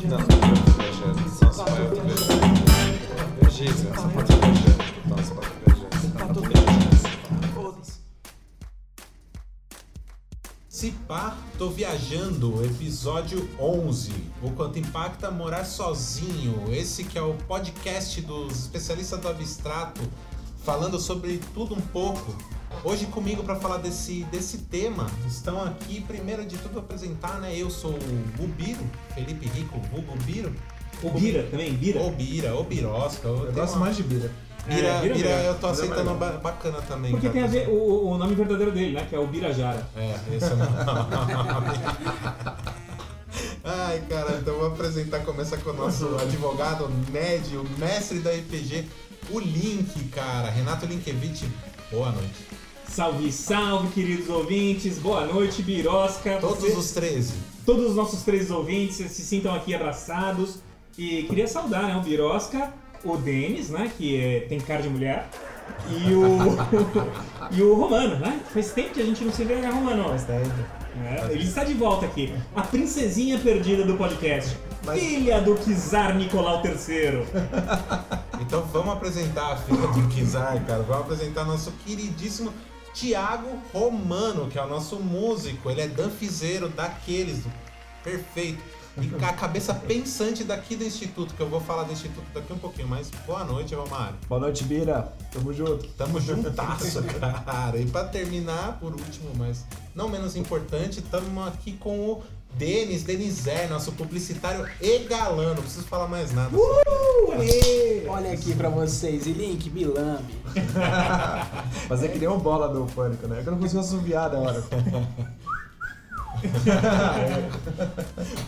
Não, não viajando. Nossa, pai, eu tô viajando. Giza, você pode estar viajando. Nossa, pai, eu tô viajando. Tá tudo viajando. Foda-se. Se pá, tô viajando, episódio 11. O quanto impacta morar sozinho. Esse que é o podcast dos especialistas do abstrato, falando sobre tudo um pouco. Hoje comigo para falar desse, desse tema estão aqui, primeiro de tudo, apresentar, né? Eu sou o Bubiro, Felipe Rico, vulgo Biro. O Bira também, Bira. Ou Bira, ou Birosca. Eu tem gosto uma- mais de bira. Bira, É, Bira Bira, eu tô aceitando ba- bacana também. Porque cara. tem a ver o, o nome verdadeiro dele, né? Que é o Birajara. É, esse é o nome. Ai, cara, então eu vou apresentar, começa com o nosso advogado, Ned, o mestre da RPG, o Link, cara, Renato Linkevich, boa noite. Salve, salve, queridos ouvintes. Boa noite, Birosca. Todos Você- os 13. todos os nossos três ouvintes se sintam aqui abraçados. E queria saudar, né? O Birosca, o Denis, né? Que é- tem cara de mulher. E o. e o Romano, né? Faz tempo que a gente não se vê, né, Romano? É, ele está de volta aqui. A princesinha perdida do podcast. Filha do Czar Nicolau III. Então vamos apresentar a filha do Kizar, cara, vamos apresentar nosso queridíssimo Tiago Romano, que é o nosso músico, ele é danfizeiro daqueles, perfeito. E a cabeça pensante daqui do Instituto, que eu vou falar do Instituto daqui um pouquinho, mas boa noite, Romário. Boa noite, Bira. Tamo junto. Tamo juntasso, cara. E pra terminar, por último, mas não menos importante, tamo aqui com o Denis, Denizer, nosso publicitário e galã. Não preciso falar mais nada. Olha aqui pra vocês, e Link, Bilambi. Fazer que nem um bola do pânico, né? É eu não consigo assoviar da hora.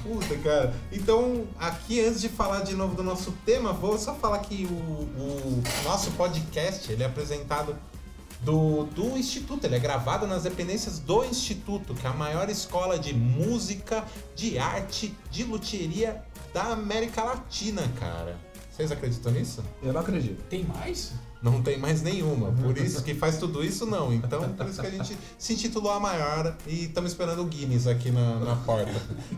Puta, cara. Então, aqui antes de falar de novo do nosso tema, vou só falar que o, o nosso podcast ele é apresentado do, do Instituto, ele é gravado nas dependências do Instituto, que é a maior escola de música, de arte, de luthieria da América Latina, cara. Vocês acreditam nisso? Eu não acredito. Tem mais? Não tem mais nenhuma. Por isso que faz tudo isso, não. Então, por isso que a gente se intitulou a maior e estamos esperando o Guinness aqui na, na porta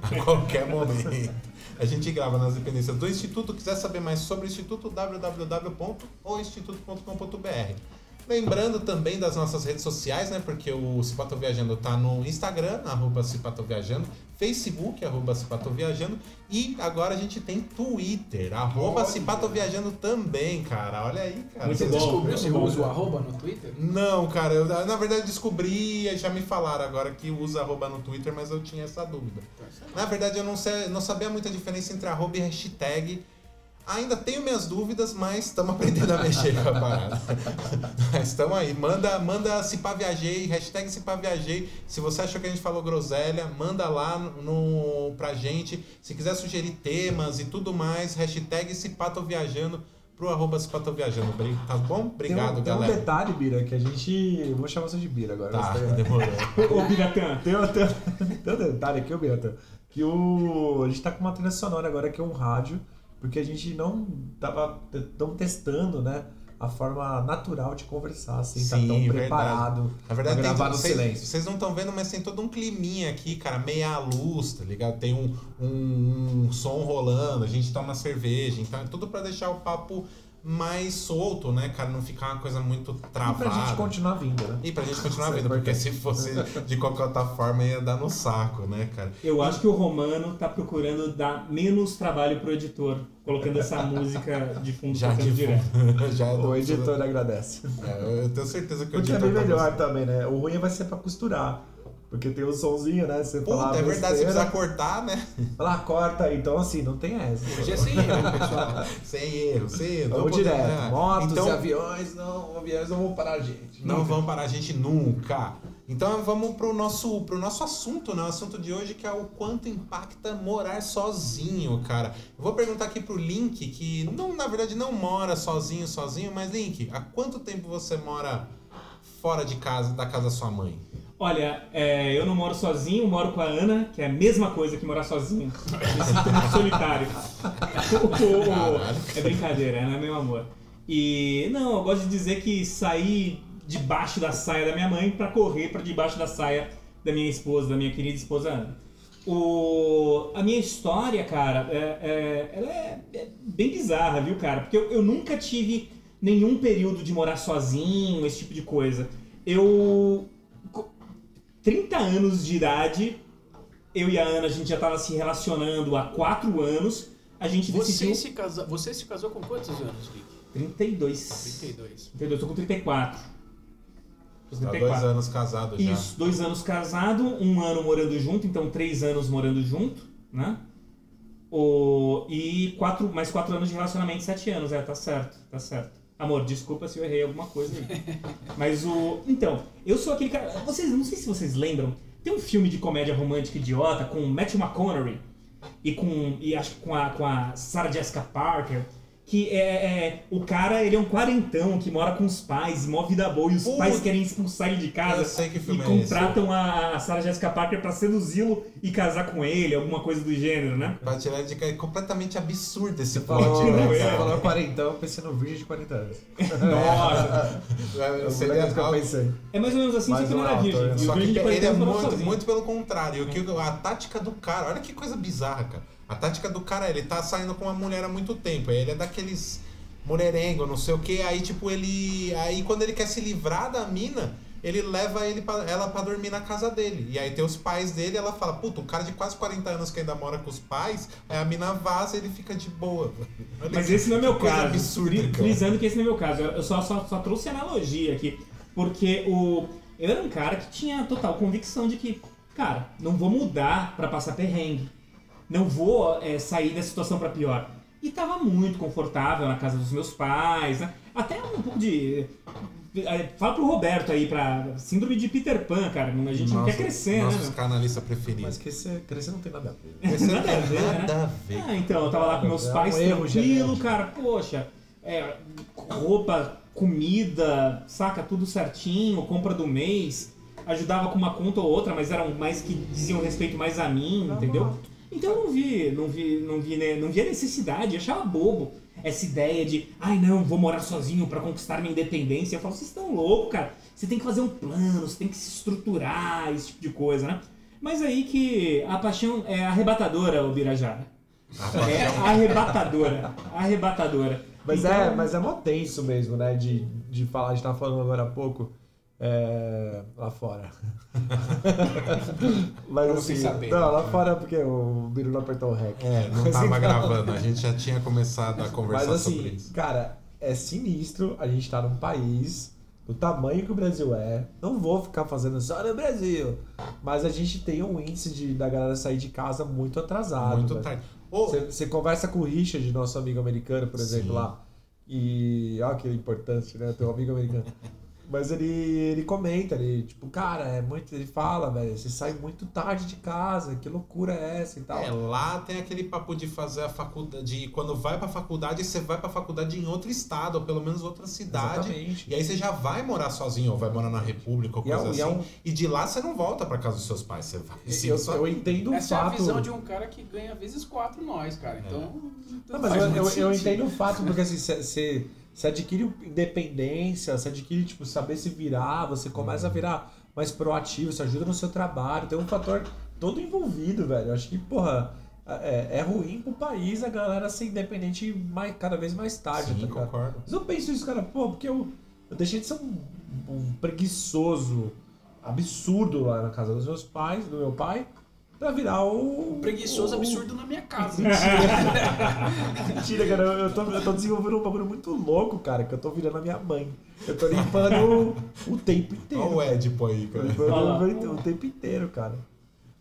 a qualquer momento. A gente grava nas dependências do Instituto. Quiser saber mais sobre o Instituto, www.oinstituto.com.br. Lembrando também das nossas redes sociais, né? Porque o Cipato Viajando tá no Instagram, arroba Cipato Viajando, Facebook, arroba Cipato Viajando, e agora a gente tem Twitter, arroba. Cipato Viajando também, cara. Olha aí, cara. Muito Você bom. descobriu se usa o arroba no Twitter? Não, cara, eu na verdade descobri e já me falaram agora que usa arroba no Twitter, mas eu tinha essa dúvida. Na verdade, eu não, sei, não sabia muita diferença entre arroba e hashtag. Ainda tenho minhas dúvidas, mas estamos aprendendo a mexer com a parada. mas estamos aí. Manda, manda se pá viajei, hashtag se pá viajei. Se você achou que a gente falou groselha, manda lá no, no- pra gente. Se quiser sugerir temas e tudo mais, hashtag se pá tô viajando pro arroba se pá tô viajando. Tá bom? Obrigado, tem um, tem um galera. detalhe, Bira, que a gente. eu Vou chamar você de Bira agora. Tá, Você- demorou. Ô, Biratã. Tem, um- tem, um- tem um detalhe aqui, ô Bira, que o. A gente tá com uma trilha sonora agora que é um rádio, porque a gente não tava tão testando, né? A forma natural de conversar, sem estar Sim, tão verdade. preparado. Na verdade, Pra tem gravar todo- no vocês- silêncio. Vocês não estão vendo, mas tem todo um climinha aqui, cara, meia luz, tá ligado? Tem um, um, som rolando, a gente toma cerveja, então é tudo pra deixar o papo mais solto, né, cara? Não ficar uma coisa muito E travada. pra gente continuar vindo, né? E pra gente continuar é vendo, porque se fosse de qualquer outra forma ia dar no saco, né, cara? Eu acho que o Romano tá procurando dar menos trabalho pro editor, colocando essa música de fundo Já tocando de direto. Já O editor agradece. É, eu tenho certeza que o Porque é editor bem tá melhor gostando. também, né? O ruim vai ser pra costurar. Porque tem o somzinho, né? Você Puta, falar é verdade, besteira, precisar cortar, né? Fala, corta. Então, assim, não tem essa. Hoje é sem erro, pessoal. Sem erro, sem erro. Vamos direto. é. Motos Então- e aviões, não, aviões não vão parar a gente. Não vão parar a gente nunca. Então vamos pro nosso, pro nosso assunto, né? O assunto de hoje que é o quanto impacta morar sozinho, cara. Eu vou perguntar aqui pro Link, que não, na verdade não mora sozinho, sozinho, mas Link, há quanto tempo você mora fora de casa, da casa da sua mãe? Olha, é, eu não moro sozinho, moro com a Ana, que é a mesma coisa que morar sozinho. Me sinto muito solitário. É brincadeira, é meu amor. E não, eu gosto de dizer que saí debaixo da saia da minha mãe pra correr pra debaixo da saia da minha esposa, da minha querida esposa Ana. O, a minha história, cara, é, é- ela é, é bem bizarra, viu, cara? Porque eu, eu nunca tive nenhum período de morar sozinho, esse tipo de coisa. Eu. co- 30 anos de idade, eu e a Ana, a gente já tava se relacionando há 4 anos. A gente Você decidiu. se, casa... você se casou com quantos anos, Rick? 32. 32. 32, tô com 34. Tô com Tá dois anos casado já. Isso, dois anos casado, um ano morando junto, então três anos morando junto, né? O, e quatro, mais quatro anos de relacionamento, sete anos, é, tá certo, tá certo. Amor, desculpa se eu errei alguma coisa aí. Mas o. Então, eu sou aquele cara. Vocês, não sei se vocês lembram, tem um filme de comédia romântica idiota com Matthew McConaughey e com. E acho que com a, com a Sarah Jessica Parker. Que é, é- O cara, ele é um quarentão que mora com os pais, mó vida boa, e os Putz. pais querem expulsar ele de casa Eu sei que e filme é contratam a Sarah Jessica Parker pra seduzi-lo e casar com ele, alguma coisa do gênero, né? Pra tirar de é completamente absurdo esse plot, né, você falou 40, eu pensei no virgem de 40 anos. Nossa! É, Eu Seria que eu pensei. É mais ou menos assim, só Mais que não um era virgem. né? O Só que ele 40 é muito, muito pelo contrário. O que, a tática do cara, olha que coisa bizarra, cara. A tática do cara, ele tá saindo com uma mulher há muito tempo. Ele é daqueles mulherengo, não sei o que. Aí, tipo, ele. Aí quando ele quer se livrar da mina, ele leva ele pra, ela pra dormir na casa dele. E aí tem os pais dele, ela fala, puta, um cara de quase 40 anos que ainda mora com os pais, aí a mina vaza e ele fica de boa. Olha Mas que- esse não é meu caso. absurda. Frisando que esse não é meu caso. Eu só, só, só trouxe analogia aqui. Porque o, eu era um cara que tinha total convicção de que, cara, não vou mudar pra passar perrengue. Não vou é, sair da situação pra pior. E tava muito confortável na casa dos meus pais, né? Até um pouco de. é, Fala pro Roberto aí, pra síndrome de Peter Pan, cara. A gente não quer crescer, nosso né? psicanalista preferido. Mas crescer, crescer não tem nada a ver. Esse não Nada a tem ver, né? nada a ver. Ah, então, eu tava lá com meus É um pais erro tranquilo, genético. cara, poxa, é, roupa, comida, saca tudo certinho, compra do mês, ajudava com uma conta ou outra, mas eram mais que diziam respeito mais a mim, entendeu? Então eu não vi, não vi, não vi, né, não vi a necessidade, achava bobo essa ideia de, ai não, vou morar sozinho pra conquistar minha independência. Eu falo, vocês estão loucos, cara. Você tem que fazer um plano, você tem que se estruturar, esse tipo de coisa, né? Mas aí que a paixão é arrebatadora, o Birajara. É arrebatadora. Arrebatadora. Mas Então, é, mas é mó tenso mesmo, né? De, de falar, a gente tava falando agora há pouco. É, lá fora. mas Pra assim, saberem. não, lá fora porque o Biru não apertou o rec. É, não Mas tava então- gravando, a gente já tinha começado a conversar Mas sobre assim, isso. cara, é sinistro a gente tá num país do tamanho que o Brasil é. Não vou ficar fazendo só no Brasil. Mas a gente tem um índice de, da galera sair de casa muito atrasado. Muito velho. tarde. Você, você conversa com o Richard, nosso amigo americano, por exemplo, Sim. lá. E. Olha que importante, né? Teu amigo americano. Mas ele, ele comenta, ele, tipo, cara, é muito. Ele fala, velho, você sai muito tarde de casa, que loucura é essa e tal. É, lá tem aquele papo de fazer a faculdade. De quando vai pra faculdade, você vai pra faculdade em outro estado, ou pelo menos outra cidade. Exatamente. E aí você já vai morar sozinho, ou vai morar na República, ou E é coisa e é assim. um- E de lá você não volta pra casa dos seus pais, você vai sim, eu, só- eu entendo o Essa é a fato. visão de um cara que ganha vezes quatro nós, cara. Então. Não, mas eu, eu, eu entendo o fato, porque assim, você você adquire independência, você adquire, tipo, saber se virar, você começa a virar mais proativo, você ajuda no seu trabalho, tem um fator todo envolvido, velho. Eu acho que, porra, é, é ruim pro país a galera ser independente mais, cada vez mais tarde, Sim, tá concordo. Mas eu penso isso, cara, pô, porque eu, eu deixei de ser um, um preguiçoso absurdo lá na casa dos meus pais, do meu pai, pra virar o. Um preguiçoso o- absurdo na minha casa. Mentira, cara, eu tô, eu tô desenvolvendo um bagulho muito louco, cara, que eu tô virando a minha mãe. Eu tô limpando o, o tempo inteiro. Olha o Edipo aí, Tô cara. limpando o tempo inteiro, cara.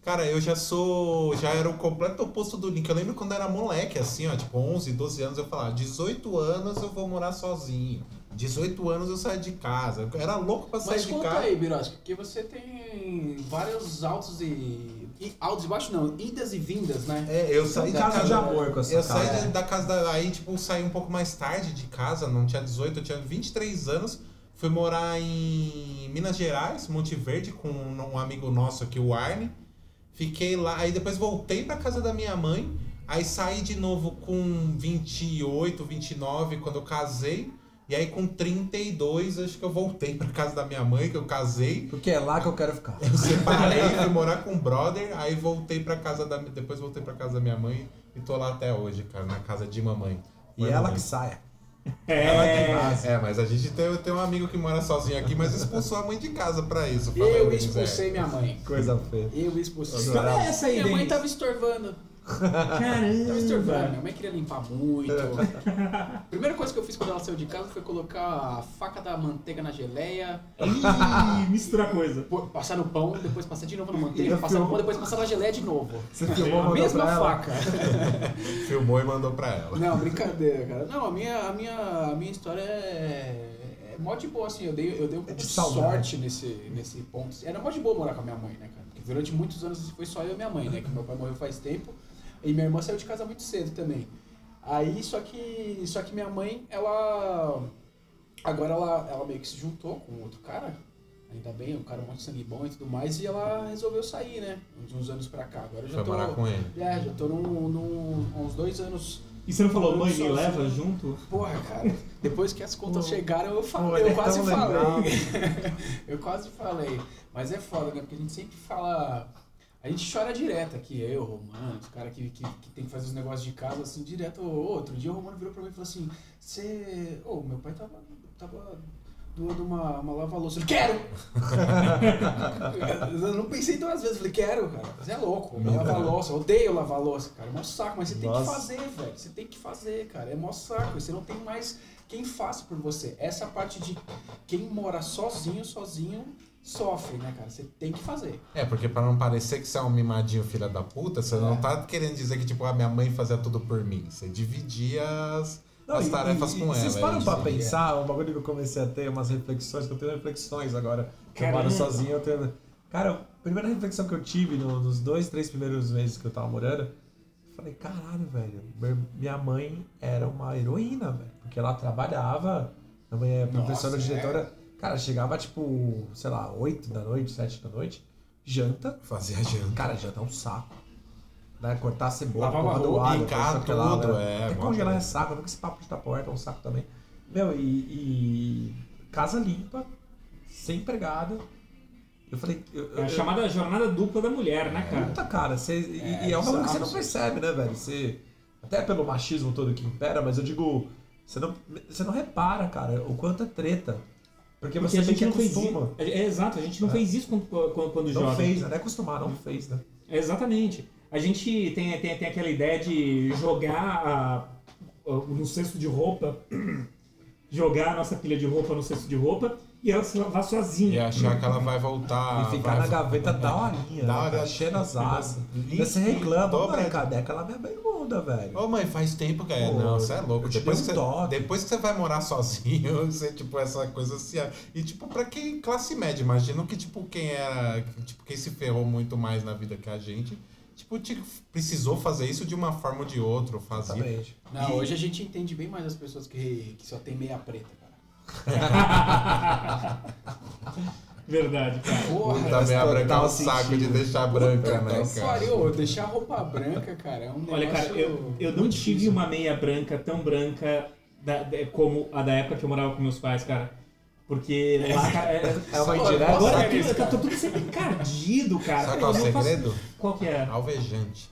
Cara, eu já sou. Já era o completo oposto do Link. Eu lembro quando eu era moleque, assim, ó, tipo 11, 12 anos, eu falava: 18 anos eu vou morar sozinho. 18 anos eu saio de casa. Eu era louco pra sair Mas de conta casa. aí, Birosca, que você tem vários altos e. e altos e baixos não, idas e vindas, né? É, eu saí de casos casa. de amor com essa Eu casa. saí da casa da. Aí, tipo, saí um pouco mais tarde de casa, não tinha 18, eu tinha 23 anos. Fui morar em Minas Gerais, Monte Verde, com um amigo nosso aqui, o Arne. Fiquei lá, aí depois voltei pra casa da minha mãe. Aí saí de novo com 28, 29, quando eu casei. E aí com 32, acho que eu voltei pra casa da minha mãe, que eu casei. Porque é lá que eu quero ficar. Eu separei, fui morar com um brother, aí voltei pra casa da. Depois voltei pra casa da minha mãe e tô lá até hoje, cara, na casa de mamãe. E Mãe, ela mamãe. que saia. É, Ela que vaza. É, mas a gente tem, tem um amigo que mora sozinho aqui, mas expulsou a mãe de casa pra isso. Eu falando, expulsei minha mãe. Coisa feia. Eu expulsei. Que história é essa aí, Minha mãe tava estorvando. Caramba! Minha mãe queria limpar muito. Primeira coisa que eu fiz quando ela saiu de casa foi colocar a faca da manteiga na geleia, Ih, mistura coisa. passar no pão, depois passar de novo na manteiga, passar no filmo. pão, depois passar na geleia de novo. Você filmou, A mesma faca. Filmou e mandou pra ela. Não, brincadeira, cara. Não, a minha, a minha, a minha história é, é mó de boa, assim. Eu dei, eu dei um pouco de sorte nesse, nesse ponto. Era mó de boa morar com a minha mãe, né, cara? Porque durante muitos anos foi só eu e minha mãe, né? Que meu pai morreu faz tempo. E minha irmã saiu de casa muito cedo também. Aí, só que, só que minha mãe, ela... Agora ela, ela meio que se juntou com outro cara. Ainda bem, um cara muito sangue bom e tudo mais. E ela resolveu sair, né? De uns anos pra cá. Agora eu já Foi tô... morar com ele. É, já tô num, num, uns dois anos E você não falou, mãe, me Sozinho. leva junto? Porra, cara, depois que as contas Pô, chegaram, eu pô, falei, ele eu é quase falei. eu quase falei. Mas é foda, né? Porque a gente sempre fala. A gente chora direto aqui, eu, Romano, os caras que, que, que tem que fazer os negócios de casa assim, direto. Outro dia o Romano virou pra mim e falou assim: Você. Ô, meu pai tava. tava doando uma, uma lava-louça. Eu falei, quero! eu não pensei duas vezes, eu falei, quero, cara. Você é louco, lavar louça, odeio lavar louça, cara. É mó saco, mas você tem que Nossa. fazer, velho. Você tem que fazer, cara. É mó saco. Você não tem mais quem faça por você. Essa parte de quem mora sozinho, sozinho, sofre, né, cara? Você tem que fazer. É, porque pra não parecer que você é um mimadinho filha da puta, você não É. tá querendo dizer que, tipo, a minha mãe fazia tudo por mim. Você dividia as, Não, as e- tarefas e- com e ela. Vocês é param isso. pra pensar, um bagulho que eu comecei a ter umas reflexões, que eu tenho reflexões agora. que Eu moro Caramba. sozinho, eu tenho. Cara, a primeira reflexão que eu tive no- nos dois, três primeiros meses que eu tava morando, eu falei, caralho, velho, minha mãe era uma heroína, velho. Porque ela trabalhava, minha mãe é professora, Nossa, diretora. Cara, chegava tipo, sei lá, 8 da noite, 7 da noite, janta. Fazia janta. Cara, janta é um saco. Né? Cortar a cebola, Lavava porra do alho, picar não sei o que lá, tudo, né? é, Até congelar é saco, com esse papo de tapoer é um saco também. Meu, e, e casa limpa, sem empregada. Eu falei. Eu, É a eu- chamada jornada dupla da mulher, né, cara? Puta, cara, você, e, É, e é um bagulho que você não percebe, né, velho? Você, até pelo machismo todo que impera, mas eu digo, você não, você não repara, cara, o quanto é treta. Porque, Porque você a gente não fez isso. acostuma. É, exato, a gente não É. fez isso quando, quando, quando Não jovem. fez, né? Não é acostumar, não fez, né? Exatamente. A gente tem, tem, tem aquela ideia de jogar a- o- no cesto de roupa, jogar a nossa pilha de roupa no cesto de roupa e ela se lavar E sozinha. achar que ela vai voltar. e ficar vai- na gaveta da horinha, Da né, hora. cara? Cheirosaça. Limpa, Você reclama, dobra mano, de- cadê aquela minha bermuda, velho? Ô mãe, faz tempo que é. Pô, não, você é louco. Depois dei que, um você, depois que você vai morar sozinho, você, tipo, essa coisa assim. E, tipo, pra quem classe média, imagino que, tipo, quem era. Tipo, quem se ferrou muito mais na vida que a gente, tipo, te- precisou fazer isso de uma forma ou de outra, ou fazia. Exatamente. Não, E- hoje a gente entende bem mais as pessoas que, que só tem meia preta, cara. Verdade, cara. Porra, Puta meia total branca é um saco de deixar branca, puta né, cara? pariu, deixar a roupa branca, cara, é um negócio... Olha, cara, eu, eu não muito tive difícil. uma meia branca tão branca da- da- como a da época que eu morava com meus pais, cara. Porque lá, cara, é, É uma indireta? agora isso, tá tudo sempre encardido, cara. Sabe qual é o não faço- segredo? Qual que é? Alvejante.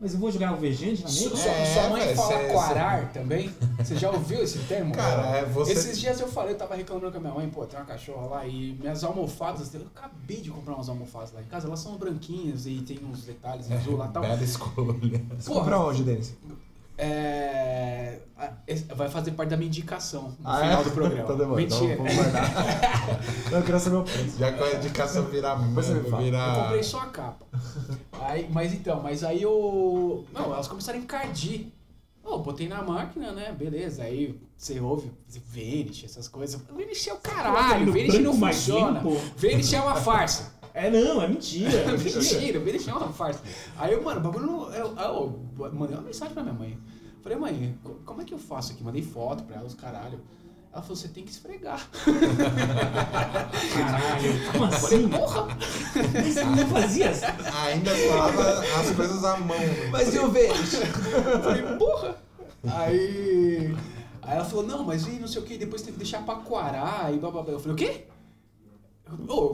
Mas eu vou jogar alvejante na Su- meia? Sua, É, sua mãe velho, fala cê- quarar também? Você já ouviu esse termo? Cara, é você. Esses dias eu falei, eu tava reclamando com a minha mãe, pô, tem uma cachorra lá e minhas almofadas, eu acabei de comprar umas almofadas lá em casa, elas são branquinhas e tem uns detalhes em azul lá e tal. Bela escolha. Você Porra. comprou onde, Denis? É, a- esse- vai fazer parte da minha indicação no Ah, final é? do programa. Tá demorando, então Mentira. vamos guardar. Não, eu queria saber o preço. Já que a indicação virar. Depois você me fala. virar... Eu comprei só a capa. Aí, mas então, mas aí eu. Não, elas começaram a encardir. Oh, botei na máquina, né? Beleza. Aí você ouve Vanish, essas coisas. Vanish é o caralho, Vanish não funciona. Vanish é uma farsa. É não, é mentira. É mentira. Mentira, Vanish é uma farsa. Aí eu, mano, o bagulho não. Eu, eu, eu mandei uma mensagem pra minha mãe. Falei, mãe, co- como é que eu faço aqui? Mandei foto pra ela, os caralho. Ela falou, você tem que esfregar. Caralho, como assim? porra! Mas não fazia assim? Ainda falava as coisas à mão. Mas o verde? Eu falei, porra! Aí. Aí ela falou, não, mas e não sei o que, depois tem que deixar pra quarar e blá blá blá. Eu falei, o quê?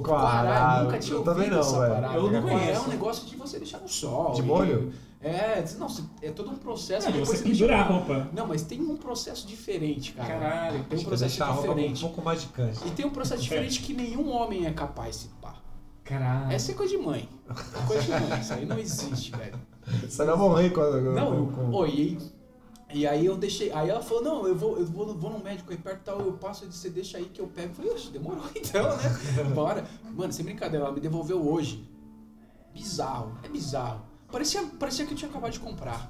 Quarar, eu nunca tinha eu ouvido também não, essa velho. parada. Eu não é conheço. um negócio de você deixar no sol. De e- molho? É, não, é todo um processo. É, você pendurar a roupa. Não, mas tem um processo diferente, cara. Caralho. Tem um processo deixar a roupa com um diferente. pouco mais de cancha. E tem um processo diferente que nenhum homem é capaz de pá. Caralho. Essa é coisa de mãe. É coisa de mãe. Isso aí não existe, velho. Você vai morrer com... Não, com, com... Ô, e, aí, e aí eu deixei. Aí ela falou, não, eu vou, eu vou, vou no médico aí perto e tal, eu passo e você deixa aí que eu pego. Eu falei, oxe, demorou então, né? Bora. Mano, sem brincadeira, ela me devolveu hoje. Bizarro, é bizarro. Parecia, parecia que eu tinha acabado de comprar.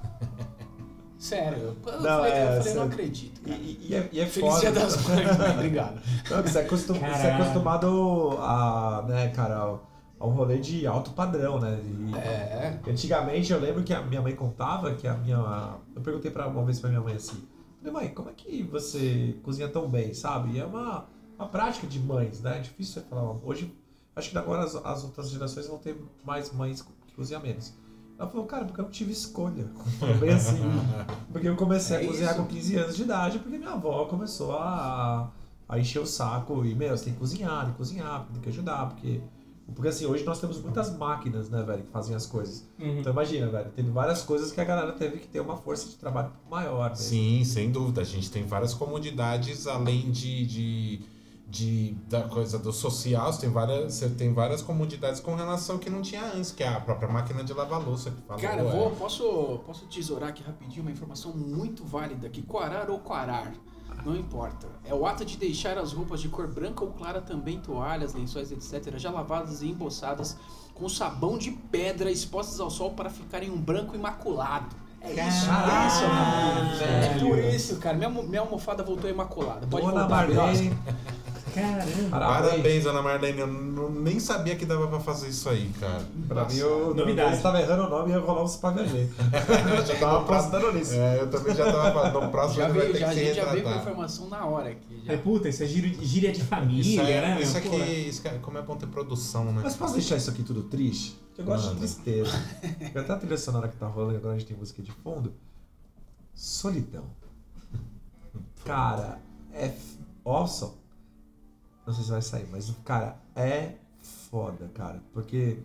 Sério, eu, eu Não, falei, é, eu falei, não acredito, E, cara. e- e é, e é Feliz foda. dia das mães, mãe, obrigado. Não, você, é acostum- você é acostumado a, né, cara, ao, ao rolê de alto padrão, né? E- É. Antigamente eu lembro que a minha mãe contava que a minha. Eu perguntei pra, uma vez pra minha mãe assim: Falei, mãe, como é que você cozinha tão bem, sabe? E é uma, uma prática de mães, né? É difícil você falar. Hoje, acho que agora as, as outras gerações vão ter mais mães que cozinham menos. Ela falou, cara, porque eu não tive escolha. Foi bem assim. Porque eu comecei É a cozinhar isso. com 15 anos de idade, porque minha avó começou a, a encher o saco. E, meu, você tem que cozinhar, tem que cozinhar, tem que ajudar, porque. Porque assim, hoje nós temos muitas máquinas, né, velho, que fazem as coisas. Uhum. Então imagina, velho, teve várias coisas que a galera teve que ter uma força de trabalho maior. Né? Sim, sem dúvida. A gente tem várias comodidades além de, de, de- da coisa do social. Você tem várias, você tem várias comodidades com relação que não tinha antes, que é a própria máquina de lavar louça que falou. Cara, eu é. vou, posso, posso tesourar aqui rapidinho uma informação muito válida aqui. Quarar ou quarar, não importa. É o ato de deixar as roupas de cor branca ou clara também, toalhas, lençóis, etc., já lavadas e embolsadas com sabão de pedra expostas ao sol para ficarem um branco imaculado. É isso, é isso, cara. É por isso, cara. Minha, minha almofada voltou imaculada. Pode Dona voltar, Marlene. Caramba. parabéns. Ana Marlene. Eu não- nem sabia que dava pra fazer isso aí, cara. Pra mim, eu Novidade. eu estava errando o nome e ia rolar uns paganês. Eu já tava apostando nisso. É, eu também já tava. No próximo Já ele vai veio, ter já, que se gente já veio com a retratar. informação na hora aqui. já. É, puta, isso é gíria, gíria de família, Isso, é, né? isso aqui, Porra. isso aqui, como é bom ter produção, né? Mas posso deixar isso aqui tudo triste? Eu gosto Manda. de tristeza. E até a trilha sonora que tá rolando, agora a gente tem música de fundo. Solidão. Cara, é f- awesome. Não sei se vai sair, mas, cara, é foda, cara. Porque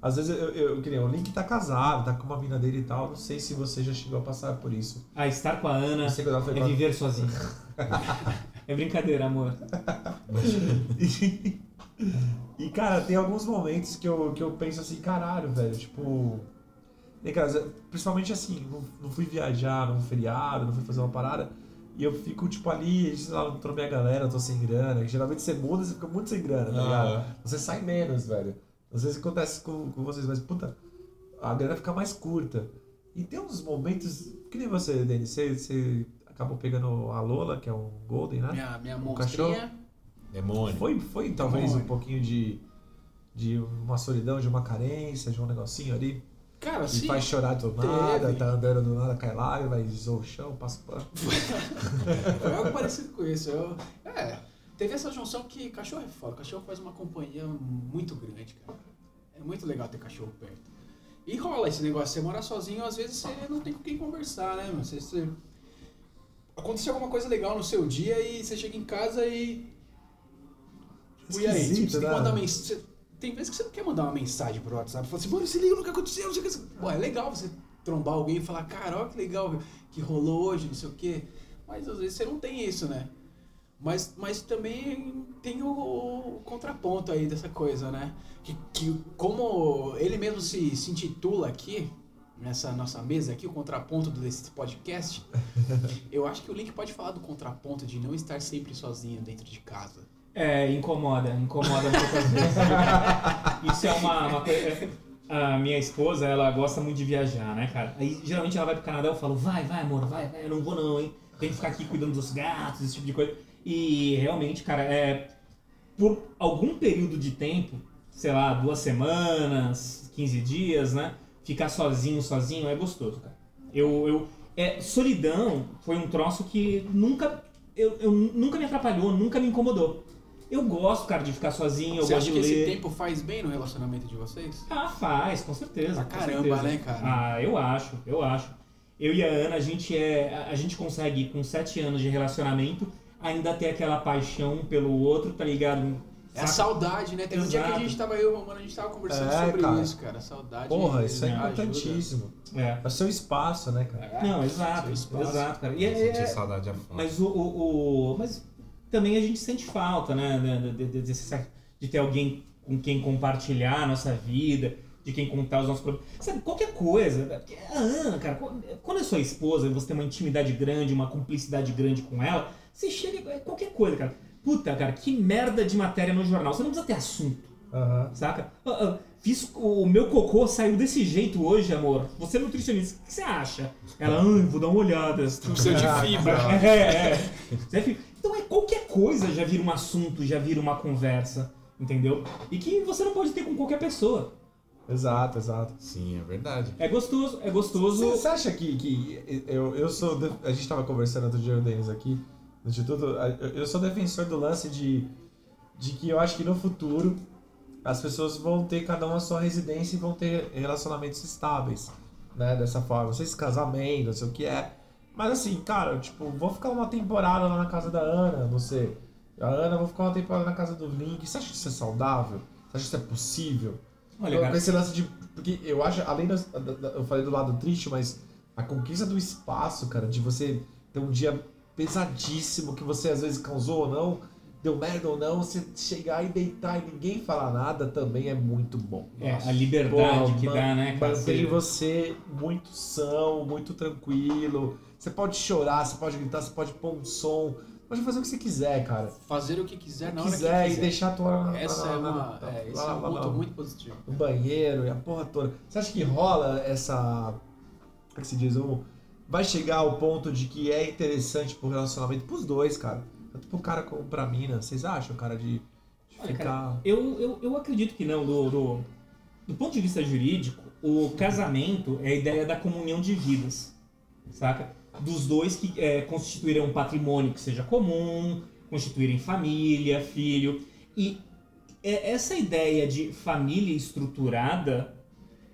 às vezes eu, eu, eu queria, o Link tá casado, tá com uma mina dele e tal. Não sei se você já chegou a passar por isso. Ah, estar com a Ana quando é viver sozinho. é brincadeira, amor. E, e, cara, tem alguns momentos que eu, que eu penso assim, caralho, velho, tipo. Cara, principalmente assim, não, não fui viajar num feriado, não fui fazer uma parada, e eu fico, tipo, ali, sei lá, não tô minha galera, tô sem grana. Geralmente você muda, você fica muito sem grana, tá ligado? Ah, Você sai menos, velho. Não sei se acontece com, com vocês, mas puta, a grana fica mais curta. E tem uns momentos, que nem você, Denis, você, você acabou pegando a Lola, que é um Golden, né? Minha, minha Um monstrinha. demônio. Foi, foi talvez Demônio. um pouquinho de, de uma solidão, de uma carência, de um negocinho ali. Cara, Que sim. faz chorar do nada, tá andando do nada, cai lágrima, vai zoa o chão, passa o pano. Foi algo parecido com isso. Eu, é, teve essa junção que cachorro é foda. Cachorro faz uma companhia muito grande, cara. É muito legal ter cachorro perto. E rola esse negócio, você morar sozinho, às vezes você não tem com quem conversar, né, mano? Você, você... Aconteceu alguma coisa legal no seu dia e você chega em casa e. E aí? Tipo, você tem que né? mandar mensagem. Tem vezes que você não quer mandar uma mensagem pro WhatsApp. Fala assim, mano, se liga no que aconteceu, não sei o que. É legal você trombar alguém e falar, cara, olha que legal que rolou hoje, não sei o quê. Mas às vezes você não tem isso, né? Mas, mas também tem o, o contraponto aí dessa coisa, né? Que, que como ele mesmo se, se intitula aqui, nessa nossa mesa aqui, o contraponto desse podcast, eu acho que o Link pode falar do contraponto de não estar sempre sozinho dentro de casa. É, incomoda, incomoda um pouco às vezes. Isso é uma, uma coisa. é, A minha esposa, ela gosta muito de viajar, né, cara? Aí geralmente ela vai pro Canadá, eu falo, vai, vai, amor, vai, vai, eu não vou não, hein? Tem que ficar aqui cuidando dos gatos, esse tipo de coisa. E realmente, cara, é. Por algum período de tempo, sei lá, duas semanas, 15 dias, né? Ficar sozinho, sozinho é gostoso, cara. Eu. eu é, solidão foi um troço que nunca. Eu, eu nunca me atrapalhou, nunca me incomodou. Eu gosto, cara, de ficar sozinho, eu Você gosto acha de que ler. esse tempo faz bem no relacionamento de vocês? Ah, faz, com certeza. Pra com caramba, certeza. né, cara? Ah, eu acho, eu acho. Eu e a Ana, a gente é. a- gente consegue, com sete anos de relacionamento, ainda ter aquela paixão pelo outro, tá ligado? É a saudade, né? Tem um dia que a gente tava, eu e o Romano, a gente tava conversando É, sobre cara. isso, cara. Saudade. Porra, isso é ajuda. importantíssimo. É. É o seu espaço, né, cara? É. Não, exato, Seu espaço. exato, cara. E é- Sentir é- saudade a fundo. Mas o, o, o- Mas também a gente sente falta, né? De, de, de- de- de ter alguém com quem compartilhar a nossa vida, de quem contar os nossos problemas. Sabe, qualquer coisa. porque A Ana, cara, quando é sua esposa e você tem uma intimidade grande, uma cumplicidade grande com ela, você chega. é Qualquer coisa, cara. Puta, cara, que merda de matéria no jornal. Você não precisa ter assunto. Aham. Saca? Ah, ah, fiz, o meu cocô saiu desse jeito hoje, amor. Você é nutricionista, o que você acha? Ela, ai, vou dar uma olhada. Precisa de fibra. É, é. Você fica- Então é qualquer coisa já vira um assunto, já vira uma conversa, entendeu? E que você não pode ter com qualquer pessoa. Exato, exato. Sim, é verdade. É gostoso, é gostoso. Você acha que, que eu, eu sou. de- A gente tava conversando outro dia, o Denis aqui, no Instituto. eu sou defensor do lance de, de que eu acho que no futuro as pessoas vão ter cada uma a sua residência e vão ter relacionamentos estáveis, né? Dessa forma. Não sei se casamento, não sei o que é. Mas assim, cara, tipo, vou ficar uma temporada lá na casa da Ana, você. A Ana, vou ficar uma temporada na casa do Link. Você acha que isso é saudável? Você acha que isso é possível? Olha, com cara, esse lance de. Porque eu acho, além das, da- da- Eu falei do lado triste, mas a conquista do espaço, cara, de você ter um dia pesadíssimo que você às vezes causou ou não, deu merda ou não, você chegar e deitar e ninguém falar nada também é muito bom. é, Nossa. a liberdade Porra, que man- dá, né, cara? Mantém você muito são, muito tranquilo. Você pode chorar, você pode gritar, você pode pôr um som, pode fazer o que você quiser, cara. Fazer o que quiser na hora quiser que e quiser. deixar a tua. Essa é uma. É, esse é um ponto muito positivo. no banheiro e a porra toda. Você acha que rola essa. Como é que se diz? Um, vai chegar ao ponto de que é interessante pro relacionamento pros dois, cara. Tanto pro cara como pra mina. Vocês acham, cara, de, de Olha, ficar. cara, eu, eu, eu acredito que não. Do, do, do ponto de vista jurídico, o casamento é a ideia da comunhão de vidas, saca? Dos dois que é, constituírem um patrimônio que seja comum, constituírem família, filho. E é- essa ideia de família estruturada,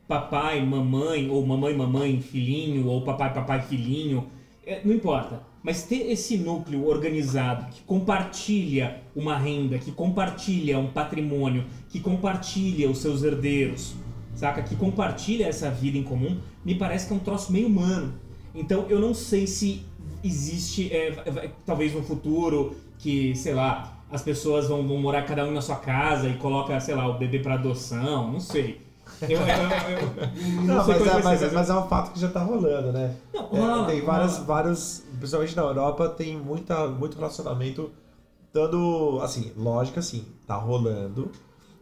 papai, mamãe, ou mamãe, mamãe, filhinho, ou papai, papai, filhinho, é, não importa. Mas ter esse núcleo organizado que compartilha uma renda, que compartilha um patrimônio, que compartilha os seus herdeiros, saca? Que compartilha essa vida em comum, me parece que é um troço meio humano. Então eu não sei se existe, é, vai- talvez no futuro, que, sei lá, as pessoas vão, vão morar cada um na sua casa e coloca, sei lá, o bebê pra adoção, não sei. Eu, eu- eu- eu- não, Não, sei mas, é, vai mas, ser, mas é um fato que já tá rolando, né? Não, É, rola, tem vários, rola. vários, principalmente na Europa, tem muita, muito relacionamento dando, assim, lógica assim, tá rolando,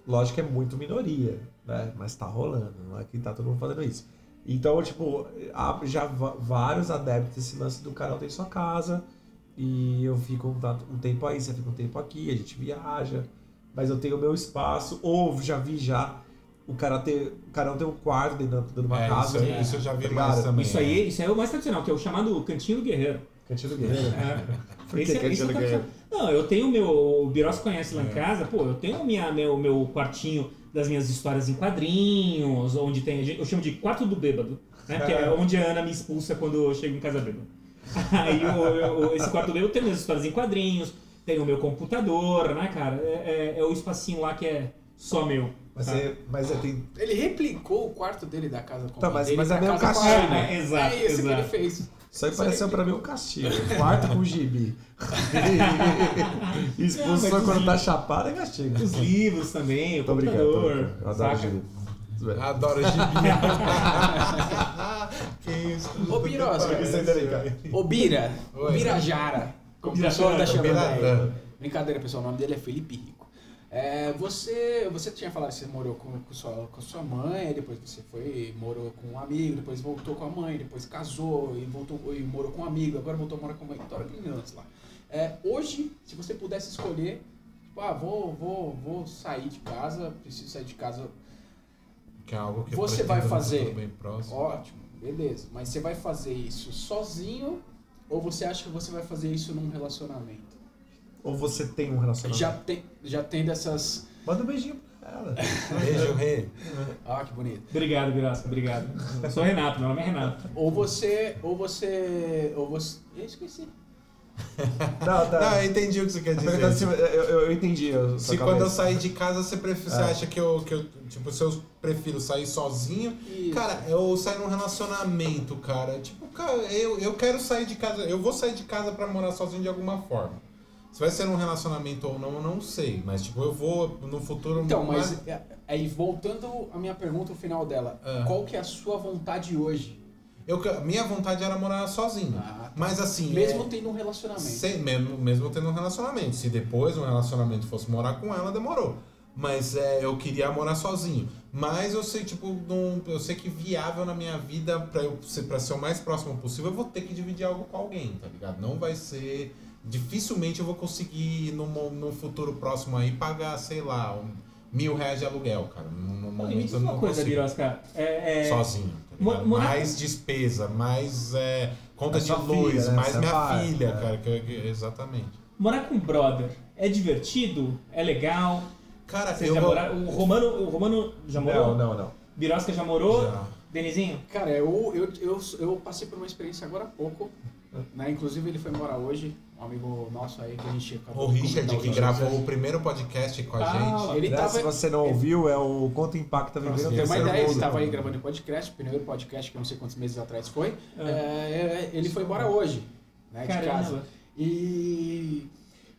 lógica é muito minoria, né? Mas tá rolando, não é que tá todo mundo fazendo isso. Então, tipo, há já vários adeptos desse lance do cara tem sua casa e eu fico um, um tempo aí, você fica um tempo aqui, a gente viaja, mas eu tenho o meu espaço, ou já vi já o cara ter, o cara não tem um quarto dentro de uma É, casa. isso, né? isso eu já vi Tá mais ligado? também. Isso aí, isso aí é o mais tradicional, que é o chamado Cantinho do Guerreiro. Cantinho do Guerreiro. É. Por que é- é Guerreiro? Não, eu tenho meu. O Biros conhece lá em É. casa, pô, eu tenho minha, meu, meu quartinho das minhas histórias em quadrinhos, onde tem. Eu chamo de quarto do bêbado, né? Que é onde a Ana me expulsa quando eu chego em casa bêbado. Aí o- eu- esse quarto do bêbado tem minhas histórias em quadrinhos, tem o meu computador, né, cara? É, é- é o espacinho lá que é só meu. Mas, tá? é, mas é, tem. Ele replicou o quarto dele da casa com Tá, a mas- mas é meio casa com a castigo, Ana. né? Exato, É isso que ele exato. fez. Isso aí pareceu pra mim um castigo. Quarto com gibi. Expulsão mas quando tá chapado é castigo. Os livros também, o Tô computador. brincando. Adoro gibi. Adoro gibi. que isso? Ô, Birosca. Ô, Bira. Oi. Birajara. Como o pessoal tá chamando aí. Brincadeira, pessoal. O nome dele é Felipe Rico. É, você, você tinha falado que você morou com, com, sua, com sua mãe, depois você foi, morou com um amigo, depois voltou com a mãe, depois casou e voltou e morou com um amigo, agora voltou a morar com a mãe. Aquele lance lá. É, hoje, se você pudesse escolher, tipo, ah, vou, vou, vou sair de casa, preciso sair de casa, Que é algo que Você vai fazer. Bem próximo. Ótimo, beleza. Mas você vai fazer isso sozinho ou você acha que você vai fazer isso num relacionamento? Ou você tem um relacionamento? Já tem, já tem dessas. Manda um beijinho pra ela. Beijo, rei. Ah, que bonito. Obrigado, Birosca, obrigado. Eu sou Renato, meu nome é Renato. Ou você. Ou você. Ou você. Eu esqueci. Não, tá. Não, eu entendi o que você quer verdade, dizer. eu, eu, eu entendi. Eu, Se quando eu sair de casa, você, prefere, você É. acha que eu, que eu. Tipo, se eu prefiro sair sozinho. Isso. Cara, eu sair num relacionamento, cara. Tipo, cara, eu, eu quero sair de casa. Eu vou sair de casa pra morar sozinho de alguma forma. Se vai ser num relacionamento ou não, eu não sei. Mas, tipo, eu vou no futuro. Então, mas é- aí voltando à minha pergunta, o final dela, Ah. qual que é a sua vontade hoje? Eu, minha vontade era morar sozinho. Ah, tá. Mas assim. Mesmo é- tendo um relacionamento. Sem- mesmo, mesmo tendo um relacionamento. Se depois um relacionamento fosse morar com ela, demorou. Mas é, eu queria morar sozinho. Mas eu sei, tipo, não, eu sei que viável na minha vida, pra eu ser, pra ser o mais próximo possível, eu vou ter que dividir algo com alguém, tá ligado? Não vai ser. Dificilmente eu vou conseguir, num, mo- num futuro próximo aí, pagar, sei lá, um, mil reais de aluguel, cara. No, no me momento diz eu uma não coisa, consigo. Birosca. É, é, Sozinho. Tá Mais despesa, mais é, conta É de luz, filha, né? mais Você minha vai, filha, é. cara. que- que- exatamente. Morar com brother é divertido? É legal? Cara, Vocês eu já vou... moraram? O Romano, o Romano já morou? Não, não, não. Birosca já morou? Já. Denizinho? Cara, eu, eu, eu, eu passei por uma experiência agora há pouco. Né? Inclusive ele foi morar hoje, um amigo nosso aí que a gente acabou O Richard, que gravou o primeiro podcast com a Ah, gente. Ele Aliás, tava- Se você não ouviu, é o Quanto Impacta Viver no Pra você ter uma ideia, ele estava aí gravando o podcast, o primeiro podcast que eu não sei quantos meses atrás foi. Ah. É, ele foi embora hoje, né, de casa. Caramba. E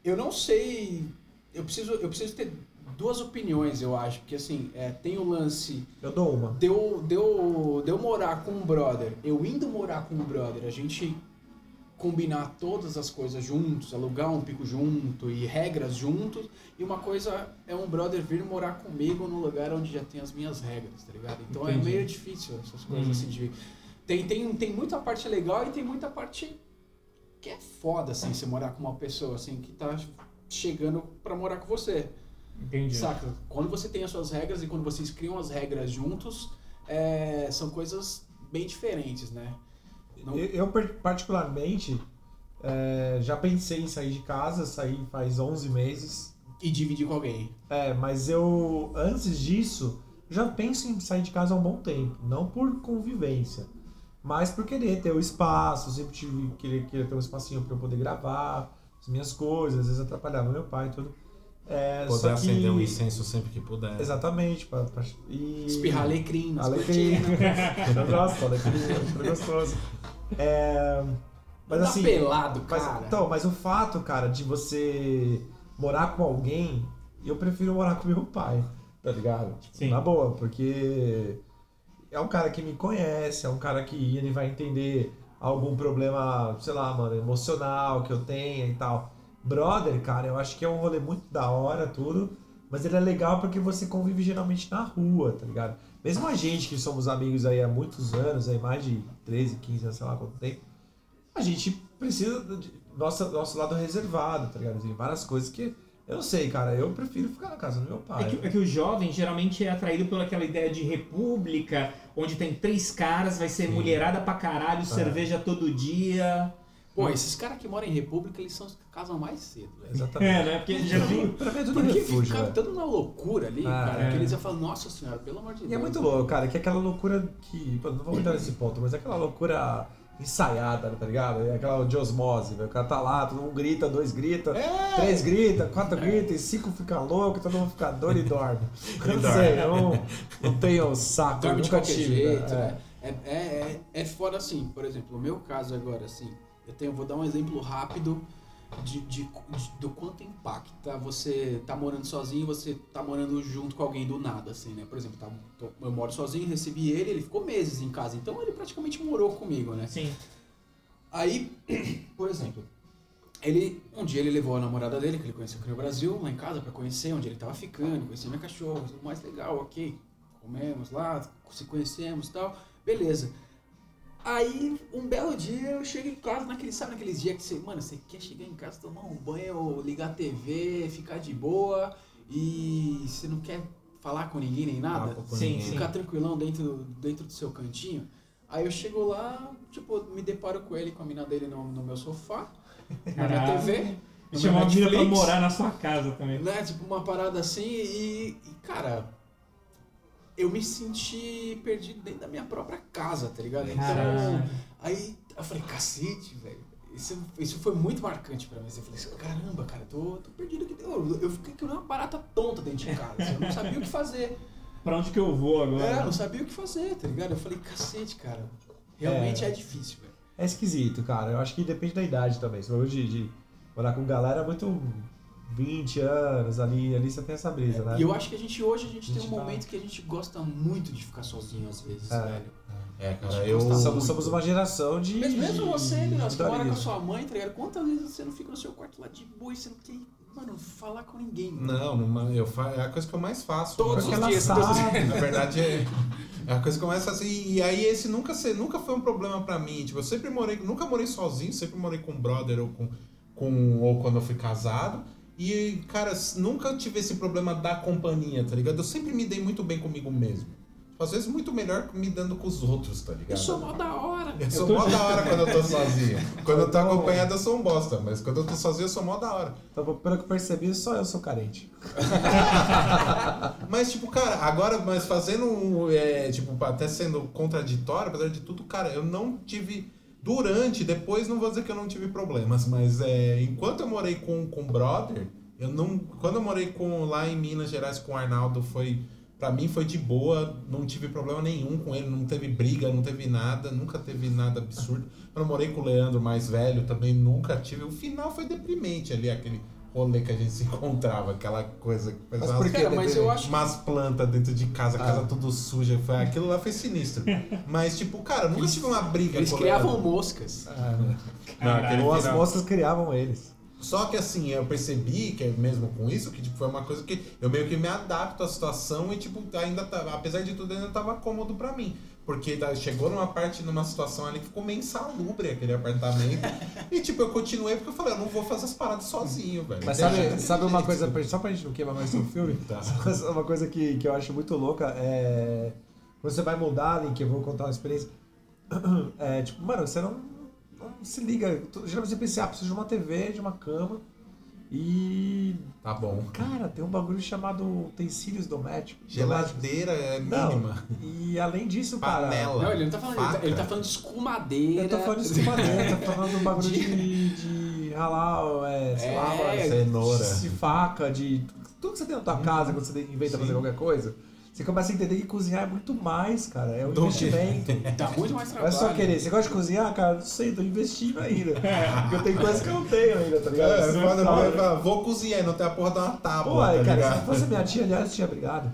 eu não sei, eu preciso, eu preciso ter duas opiniões, eu acho, porque assim, é, tem o lance Eu dou uma. deu, deu, deu morar com um brother, eu indo morar com um brother, a gente combinar todas as coisas juntos, alugar um pico junto e regras juntos, e uma coisa é um brother vir morar comigo no lugar onde já tem as minhas regras, tá ligado? Então é Entendi. meio difícil essas coisas Uhum. assim de. Tem, tem, tem muita parte legal e tem muita parte que é foda, assim, você morar com uma pessoa assim que tá chegando pra morar com você. Entendi. Saca? Quando você tem as suas regras e quando vocês criam as regras juntos, é, são coisas bem diferentes, né? Não- Eu, particularmente, é, já pensei em sair de casa, saí faz 11 meses. E dividir com alguém. É, mas eu, antes disso, já penso em sair de casa há um bom tempo. Não por convivência, mas por querer ter o espaço. Eu sempre tive, querer, querer ter um espacinho para eu poder gravar as minhas coisas, às vezes atrapalhava meu pai e tudo. É, Poder que- acender um incenso sempre que puder. Exatamente. Pra, pra, e... Espirrar alecrim Alecrim. cortinas. Eu gosto, alecrim, é gostoso. É, mas Tá assim... pelado, Mas, cara. então, mas o fato, cara, de você morar com alguém, eu prefiro morar com meu pai, tá ligado? Tipo, Sim. Na boa, porque é um cara que me conhece, é um cara que ele vai entender algum problema, sei lá, mano, emocional que eu tenha e tal. Brother, cara, eu acho que é um rolê muito da hora, tudo, mas ele é legal porque você convive geralmente na rua, tá ligado? Mesmo a gente que somos amigos aí há muitos anos, aí mais de 13, 15 anos, sei lá quanto tempo, a gente precisa de nossa, nosso lado reservado, tá ligado? Tem várias coisas que eu não sei, cara. Eu prefiro ficar na casa do meu pai. É que, é que o jovem geralmente é atraído por aquela ideia de república, onde tem três caras, vai ser Sim. mulherada pra caralho, cerveja todo dia. Pô, esses caras que moram em República, eles são os que casam mais cedo, velho. Exatamente. É, né? Porque já é tudo Porque ficaram velho. tanto na loucura ali, Ah, cara, é. que eles já falam, nossa senhora, pelo amor de Deus. E é muito louco, cara, que é aquela loucura que. Não vou entrar nesse ponto, mas é aquela loucura ensaiada, tá ligado? É aquela de osmose, velho. O cara tá lá, todo mundo grita, dois grita, É. três grita, quatro grita, e cinco fica louco, todo mundo fica doido e dorme. Eu não sei, eu não, não tenho saco, Dorme de nunca qualquer tive, jeito, é. né? É, é, é, é foda assim, por exemplo, o meu caso agora, assim, eu tenho, vou dar um exemplo rápido de, de- de- do quanto impacta você tá morando sozinho você tá morando junto com alguém do nada, assim, né? Por exemplo, tá, tô- eu moro sozinho, recebi ele, ele ficou meses em casa, então ele praticamente morou comigo, né? Sim. Aí, por exemplo, ele um dia ele levou a namorada dele, que ele conheceu aqui no Brasil, lá em casa pra conhecer onde ele tava ficando, conhecer minha cachorra, mais legal, ok. Comemos lá, se conhecemos e tal, beleza. Aí, um belo dia, eu chego em casa, naquele, sabe naqueles dias que você, mano, você quer chegar em casa, tomar um banho, ligar a TV, ficar de boa e você não quer falar com ninguém nem nada? Sim, ninguém. sim. ficar tranquilão dentro, dentro do seu cantinho. Aí eu chego lá, tipo, me deparo com ele, com a mina dele no, no meu sofá, na minha. TV. no Chamar meu uma menina pra morar na sua casa também. Né? Tipo, uma parada assim e, e, cara, eu me senti perdido dentro da minha própria casa, tá ligado? Então, aí eu falei, cacete, velho. Isso, isso foi muito marcante pra mim. Eu falei assim, caramba, cara, tô, tô perdido aqui. Eu, eu fiquei que nem uma barata tonta dentro de casa. Eu não sabia o que fazer. Pra onde que eu vou agora? É, eu não sabia o que fazer, tá ligado? Eu falei, cacete, cara. Realmente é, É. difícil, velho. É esquisito, cara. Eu acho que depende da idade também. Se for de, de morar com galera muito 20 anos ali, ali você tem essa brisa, né? E eu acho que a gente hoje a gente, A tem gente um tá- momento que a gente gosta muito de ficar sozinho às vezes, É. velho. É, cara, eu. Somos, somos uma geração de. Mas mesmo você, de que mora com a sua mãe, tá ligado? Quantas vezes você não fica no seu quarto lá de boa e você não quer, mano, falar com ninguém? Não, numa- eu fa... é a coisa que eu mais faço. Todos os dias, sabe. todos os dias. Na verdade, é, é a coisa que eu mais faço. E, e aí, esse nunca, se- nunca foi um problema pra mim. Tipo, eu sempre morei, nunca morei sozinho, sempre morei com brother ou com, com ou quando eu fui casado. E, cara, nunca tive esse problema da companhia, tá ligado? Eu sempre me dei muito bem comigo mesmo. Às vezes muito melhor me dando com os outros, tá ligado? Eu sou mó da hora. Eu sou tô mó da hora quando eu tô sozinho. Quando eu tô acompanhado, eu sou um bosta. Mas quando eu tô sozinho, eu sou mó da hora. Então, pelo que eu percebi, só eu sou carente. Mas, tipo, cara, agora, mas fazendo, um, é, tipo, até sendo contraditório, apesar de tudo, cara, eu não tive. Durante, depois não vou dizer que eu não tive problemas, mas é, enquanto eu morei com o brother, eu não. Quando eu morei com lá em Minas Gerais com o Arnaldo, foi. Pra mim foi de boa, não tive problema nenhum com ele, não teve briga, não teve nada, nunca teve nada absurdo. Eu morei com o Leandro mais velho, também nunca tive. O final foi deprimente ali, aquele rolê que a gente se encontrava, aquela coisa que Mas pesava- por que? Cara, mas eu acho umas plantas dentro de casa, a casa Ah. tudo suja. Foi, aquilo lá foi sinistro. Mas, tipo, cara, eu nunca tive uma briga Eles criavam Leandro. moscas. Não, aquele Ou as moças criavam eles. Só que assim, eu percebi que mesmo com isso, que tipo, foi uma coisa que eu meio que me adapto à situação e tipo, ainda tá, apesar de tudo, ainda tava cômodo pra mim. Porque tá- chegou numa parte, numa situação ali que ficou meio insalubre aquele apartamento. e tipo, eu continuei porque eu falei, eu não vou fazer as paradas sozinho, velho. Mas sabe, sabe uma coisa, só pra gente não queimar mais o filme? Tá. Uma coisa que, que eu acho muito louca é. Você vai mudar, Link, eu vou contar uma experiência. É tipo, mano, você não, não se liga. Geralmente você pensa, ah, preciso de uma TV, de uma cama. E. Tá bom. Cara, tem um bagulho chamado utensílios domésticos. Geladeira é mínima. Não, E além disso, cara. Panela. Não, ele não tá falando, ele tá, Faca. ele tá falando de escumadeira. Eu tô falando de escumadeira, tô falando do bagulho de, de ralar, é, sei lá, É, Cenoura. de faca, de tudo que você tem na tua casa quando você inventa Sim. fazer qualquer coisa. Você começa a entender que cozinhar é muito mais, cara. É um Do investimento. Dá muito mais Não é trabalho. só querer. Você gosta de cozinhar, cara? Não sei, tô investindo ainda. Porque eu tenho coisas que eu não tenho ainda, tá ligado? É, fala. vai- vai- vou cozinhar não tem a porra de uma Pô, tábua, aí, tá cara, ligado? se fosse minha tia, aliás, tinha brigado.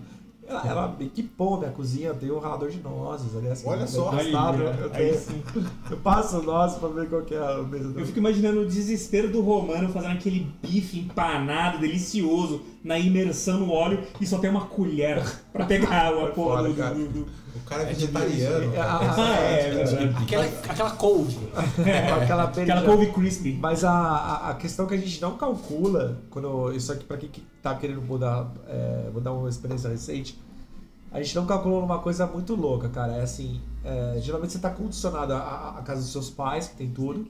Ela, ela equipou minha cozinha, eu tenho um ralador de nozes, aliás. Olha só. é encostado, Aí, eu, aí tenho- eu passo nozes pra ver qual que é a mesa do Eu fico imaginando o desespero do Romano fazendo aquele bife empanado, delicioso, na imersão no óleo e só tem uma colher pra pegar a porra do, cara. do- do- O cara é vegetariano. É, a- cara. a- Ah, é, verdade. Aquela, aquela couve. aquela Aquela couve crispy. Mas a, a, a questão que a gente não calcula, quando isso aqui pra quem que tá querendo mudar, é, mudar uma experiência recente, a gente não calculou numa coisa muito louca, cara. É assim, é, geralmente você tá condicionado à, à- à casa dos seus pais, que tem tudo.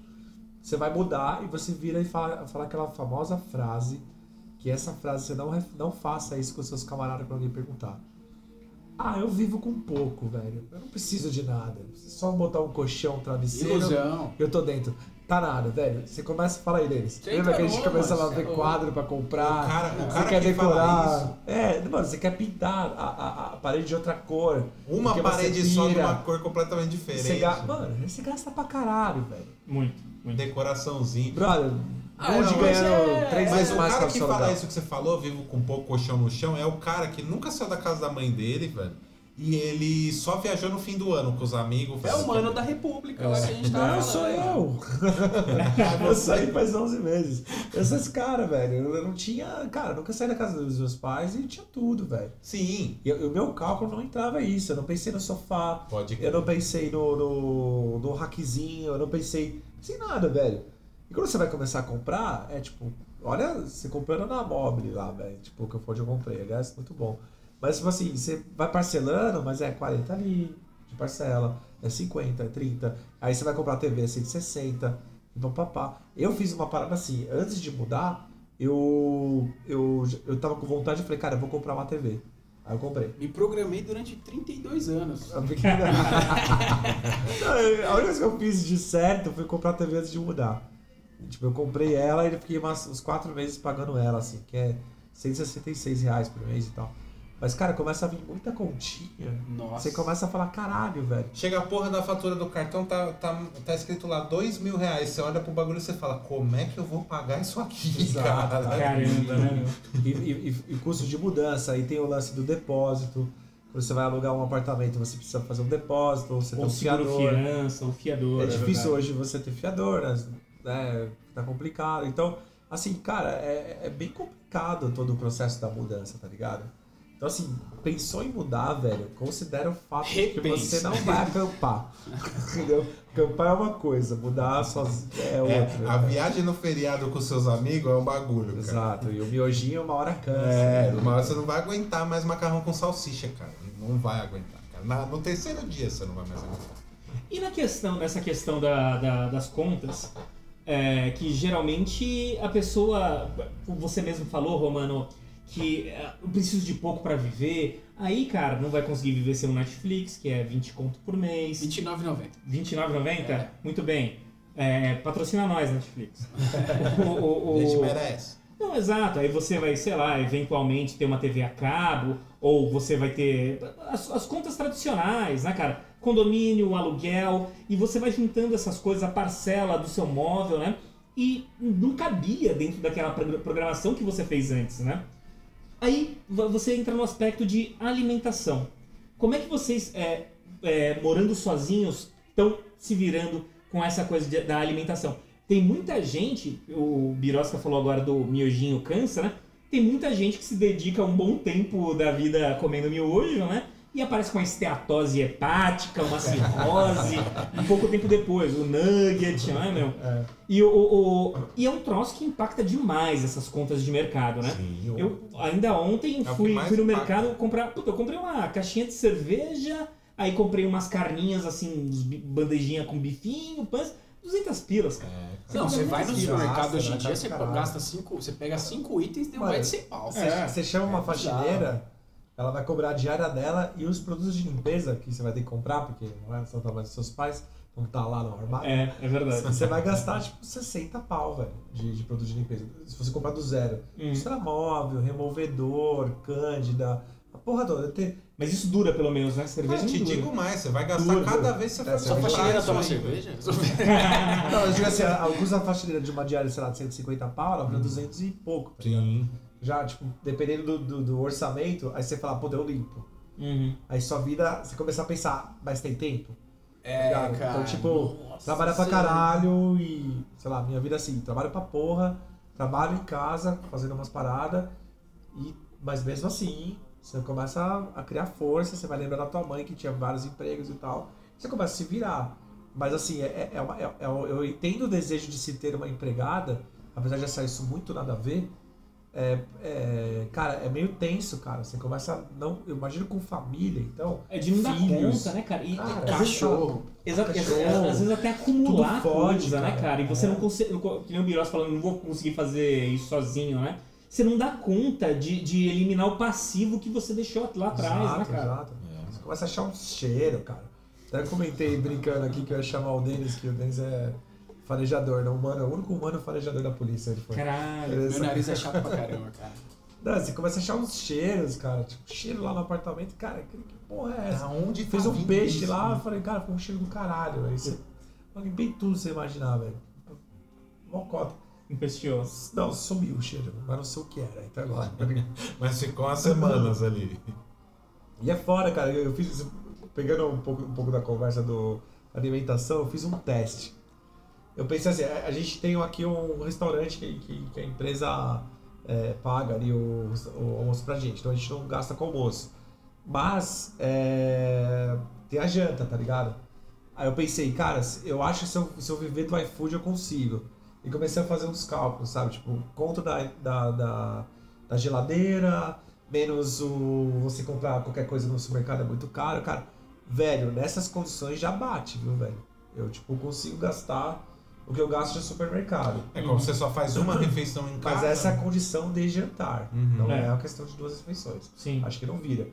Você vai mudar e você vira e fala, fala aquela famosa frase, que essa frase você não, não faça isso com seus camaradas quando alguém perguntar. Ah, eu vivo com pouco, velho. Eu não preciso de nada. Só botar um colchão, um travesseiro. Ilusão. Eu tô dentro. Tá nada, velho. Você começa a falar aí deles. Você Lembra que a gente começava a ver você é quadro pra comprar? O cara- o você cara quer que decorar. É, mano, você quer pintar a, a, a parede de outra cor. Uma você parede só de uma cor completamente diferente. Você ga... Mano, você gasta pra caralho, velho. Muito, muito. Decoraçãozinho. Brother, Ah, não, é- três Mas vezes o mais cara que o fala isso que você falou, vivo com pouco colchão no chão, é o cara que nunca saiu da casa da mãe dele, velho. E ele só viajou no fim do ano com os amigos. É o mano da República lá que a gente tava Não, falando. sou eu. eu saí faz 11 meses. Eu sou esse cara, velho. Eu não tinha. Cara, eu nunca saí da casa dos meus pais e tinha tudo, velho. Sim, E o meu cálculo não entrava isso. Eu não pensei no sofá, pode eu não pensei no, no, no rackzinho, eu não pensei. Sem nada, velho. E quando você vai começar a comprar, é tipo, olha, você comprando na Mobile lá, velho. Tipo, o que foi onde eu comprei, aliás, muito bom. Mas, tipo assim, você vai parcelando, mas é 40 ali de parcela, é 50, é 30. Aí você vai comprar a TV, é 160. e papapá. Eu fiz uma parada assim, antes de mudar, eu, eu, eu tava com vontade e falei, cara, eu vou comprar uma TV. Aí eu comprei. Me programei durante 32 anos. A única coisa que eu fiz de certo foi comprar a TV antes de mudar. Tipo, eu comprei ela e fiquei umas- uns quatro meses pagando ela, assim, que é 166 reais por mês e tal. Mas, cara, começa a vir muita continha. Nossa. Você começa a falar, caralho, velho. Chega a porra da fatura do cartão, tá, tá, tá escrito lá dois mil reais. Você olha pro bagulho e você fala, como é que eu vou pagar isso aqui, Exato. cara? Caramba, né? E, e, e- e custo de mudança, aí tem o lance do depósito. Quando você vai alugar um apartamento, você precisa fazer um depósito, ou você tem Ou um seguro fiador. fiança, ou fiador. É difícil verdade. hoje você ter fiador, né? Né? Tá complicado. Então, assim, cara, é, é bem complicado todo o processo da mudança, tá ligado? Então, assim, pensou em mudar, velho, considera o fato de que você não vai acampar. Entendeu? Acampar é uma coisa, mudar sozinho é outra. É, a né? viagem no feriado com seus amigos é um bagulho, cara. Exato, e o miojinho uma hora cansa. É, né? uma hora você não vai aguentar mais macarrão com salsicha, cara. Não vai aguentar, cara. Na- no terceiro dia você não vai mais aguentar. E na questão, nessa questão da, da- das contas, é, que geralmente a pessoa, você mesmo falou, Romano, que é, eu preciso de pouco pra viver. Aí, cara, não vai conseguir viver sem um Netflix, que é 20 conto por mês. 29,90. R$29,90? É. Muito bem. É, patrocina nós, Netflix. o, o- o- A gente merece. Não, exato. Aí você vai, sei lá, eventualmente ter uma TV a cabo, ou você vai ter as, as contas tradicionais, né, cara? Condomínio, aluguel, e você vai juntando essas coisas, a parcela do seu móvel, né? E não cabia dentro daquela progr- programação que você fez antes, né? Aí vo- você entra no aspecto de alimentação. Como é que vocês, é, é, morando sozinhos, estão se virando com essa coisa de- da alimentação? Tem muita gente, o Birosca falou agora do miojinho cansa, né? Tem muita gente que se dedica um bom tempo da vida comendo miojo, né? E aparece com uma esteatose hepática, uma cirrose, um pouco tempo depois, o nugget, né, meu? É. E, o, o- e é um troço que impacta demais essas contas de mercado, né? Sim, o- Eu ainda ontem É fui, fui no impacta. mercado comprar. Puta, eu comprei uma caixinha de cerveja, aí comprei umas carninhas assim, bandejinha com bifinho, pães, 200 pilas, cara. É. Não, você vai no supermercado hoje em dia, você gasta cinco, você pega cinco itens e deu mais de 100 pau. Você, É. você chama uma É faxineira, ela vai cobrar a diária dela e os produtos de limpeza que você vai ter que comprar, porque não é só trabalho dos seus pais, vão estar lá no armário. É, é verdade. Você vai gastar tipo 60 pau, velho, de, de produto de limpeza. Se você comprar do zero. Hum. Móvel, removedor, cândida, a porra toda. Tem, Mas isso dura pelo menos, né? Cerveja Eu te não dura. digo mais, você vai gastar Dura, cada dura. vez que você É, for comprar faxineira isso toma cerveja? Não, eu digo assim, a- custo da faxineira de uma diária, sei lá, de 150 pau, ela vira 200 e pouco. tá ligado? Sim. Já, tipo, dependendo do, do, do orçamento, aí você fala, pô, eu limpo. Uhum. Aí sua vida, você começa a pensar, mas tem tempo? É, ligado? cara. Então, tipo, Nossa trabalhar pra caralho e, sei lá, minha vida é assim, trabalho pra porra, trabalho em casa, fazendo umas paradas, e, mas mesmo assim, você começa a, a criar força, você vai lembrar da tua mãe que tinha vários empregos e tal, você começa a se virar. Mas assim, é, é uma- é- é- eu entendo o desejo de se ter uma empregada, apesar de achar isso muito nada a ver, é, é, cara, é meio tenso, cara. Você começa a não. Eu imagino com família, então. É de não dar conta, né, cara? E, Cara, Cachorro. Exato, Cachorro. às vezes até acumular fode, coisa, né, cara. cara? E você É. não consegue. Que nem o falando, não vou conseguir fazer isso sozinho, né? Você não dá conta de, de eliminar o passivo que você deixou lá atrás, né, exato, cara? exato. Você começa a achar um cheiro, cara. Até comentei brincando aqui que eu ia chamar o Denis, que o Denis é farejador, não humano, é o único humano farejador da polícia. Ele foi. Caralho. Meu nariz é chato pra caramba, cara. Não, você começa a achar uns cheiros, cara. Tipo, cheiro lá no apartamento. Cara, que, que porra é essa? Da onde Fez tá um peixe isso? lá, eu falei, cara, foi um cheiro do caralho. Aí você. Eu limpei tudo você imaginar, velho. Mocota. Empesteou. Não, sumiu o cheiro, mas não sei o que era. Então agora. Mas ficou umas semanas ali. E é fora, cara. Eu fiz pegando um pouco, um pouco da conversa do alimentação, eu fiz um teste. Eu pensei assim, a a gente tem aqui um restaurante que, que, que a empresa é, paga ali o, o almoço pra gente, então a gente não gasta com almoço. Mas é, tem a janta, tá ligado? Aí eu pensei, cara, eu acho que se eu, se eu viver do iFood eu consigo. E comecei a fazer uns cálculos, sabe? Tipo, conta da, da, da, da geladeira, menos o você comprar qualquer coisa no supermercado é muito caro, cara. Velho, nessas condições já bate, viu, velho? Eu, tipo, consigo gastar o que eu gasto no supermercado. É como você só faz uma refeição em casa. Mas essa é a condição de jantar. Uhum. Não é. É. a questão de duas refeições. Sim. Acho que não vira.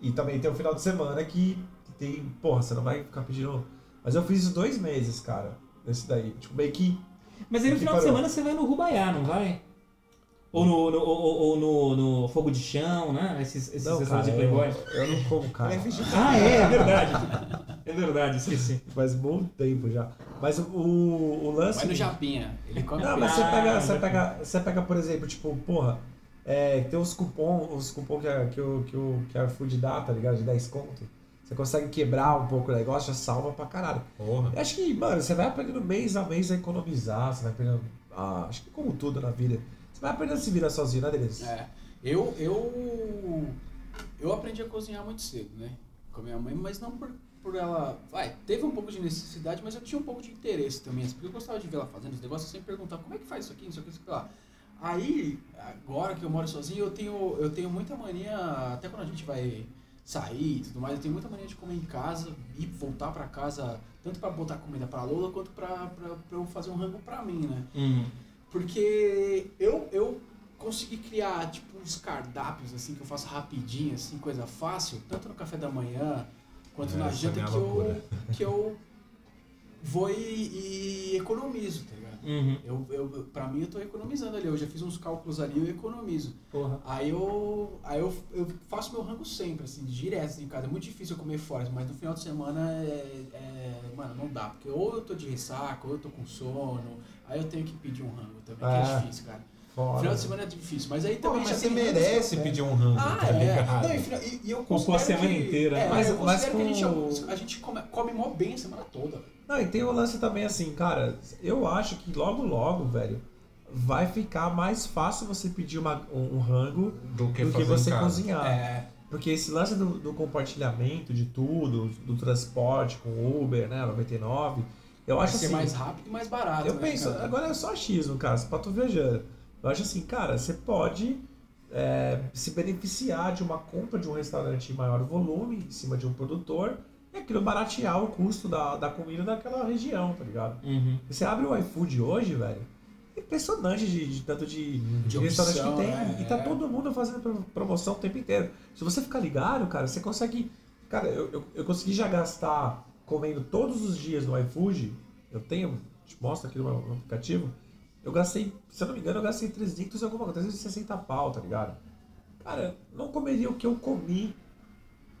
E também tem o final de semana que tem. Porra, você não vai ficar pedindo. Mas eu fiz dois meses, cara. Nesse daí. Tipo, meio que. Mas aí no final de parou. semana você vai no Rubaiá, não vai? Ou no, no- ou, ou- no, no Fogo de Chão, né? Esses, esses Não, cara, de Playboy. eu, eu não como, cara. Ah, é, é verdade. É verdade, esqueci. Faz muito tempo já. Mas o, o, lance. Vai no Japinha, ele come Não, mas você pega, Ah, você já- pega, você pega, por exemplo, tipo, porra, é, tem uns cupom, os cupom que, a, que, o, que, o, que a Food dá, tá ligado? De 10 conto. Você consegue quebrar um pouco o negócio, já salva pra caralho. Porra. Eu acho que, mano, você vai aprendendo mês a mês a economizar, você vai aprendendo. Ah, acho que como tudo na vida. Você vai aprendendo a se virar sozinho, né, Denise? É, eu, eu, eu aprendi a cozinhar muito cedo, né? Com a minha mãe, mas não por, por ela. Vai, teve um pouco de necessidade, mas eu tinha um pouco de interesse também. assim, Porque eu gostava de ver ela fazendo os negócios, eu sempre perguntava como é que faz isso aqui, isso aqui, isso aqui lá. Aí, agora que eu moro sozinho, eu tenho, eu tenho muita mania, até quando a gente vai sair e tudo mais, eu tenho muita mania de comer em casa e voltar pra casa, tanto pra botar comida pra Lola, quanto pra eu fazer um rango pra mim, né? Hum. Porque eu, eu consegui criar, tipo, uns cardápios, assim, que eu faço rapidinho, assim, coisa fácil, tanto no café da manhã, quanto É, na é janta, que eu, que eu vou e, e economizo, tá ligado? Uhum. Eu, eu, pra mim, eu tô economizando ali, eu já fiz uns cálculos ali, eu economizo. Porra. Aí eu, aí eu, eu faço meu rango sempre, assim, direto assim, em casa. É muito difícil eu comer fora, mas no final de semana é, é- Mano, não dá. Porque ou eu tô de ressaca, ou eu tô com sono. Aí eu tenho que pedir um rango também, que É. é difícil, cara. Fora. Final de semana é difícil, mas aí Pô, também mas já você merece pedir um rango, Ah, tá é. ligado? Não, e, e, eu Ocupou a semana que- inteira. É, Mas- eu mas considero que a gente, com- a gente come, come mó bem a semana toda. Não, e tem o lance também assim, cara, eu acho que logo logo, velho, vai ficar mais fácil você pedir uma, um, um rango Do que do fazer que você cozinhar. É, Porque esse lance do, do compartilhamento de tudo, do transporte com Uber, né, 99, eu vai acho ser assim, mais rápido e mais barato. eu né, penso, cara? agora é só achismo, cara, pra tu viajando. Eu acho assim, cara, você pode é, se beneficiar de uma compra de um restaurante em maior volume, em cima de um produtor, e aquilo baratear o custo da, da comida daquela região, tá ligado? Uhum. Você abre o iFood hoje, velho, é impressionante de, de tanto de, De de restaurante opção, que tem. né? E tá É. todo mundo fazendo pro- promoção o tempo inteiro. Se você ficar ligado, cara, você consegue. Cara, eu, eu, eu consegui já gastar comendo todos os dias no iFood. Eu tenho, te mostro aqui no, meu- no aplicativo. Eu gastei, se eu não me engano, eu gastei 300 e alguma coisa, 360 pau, tá ligado? Cara, não comeria o que eu comi.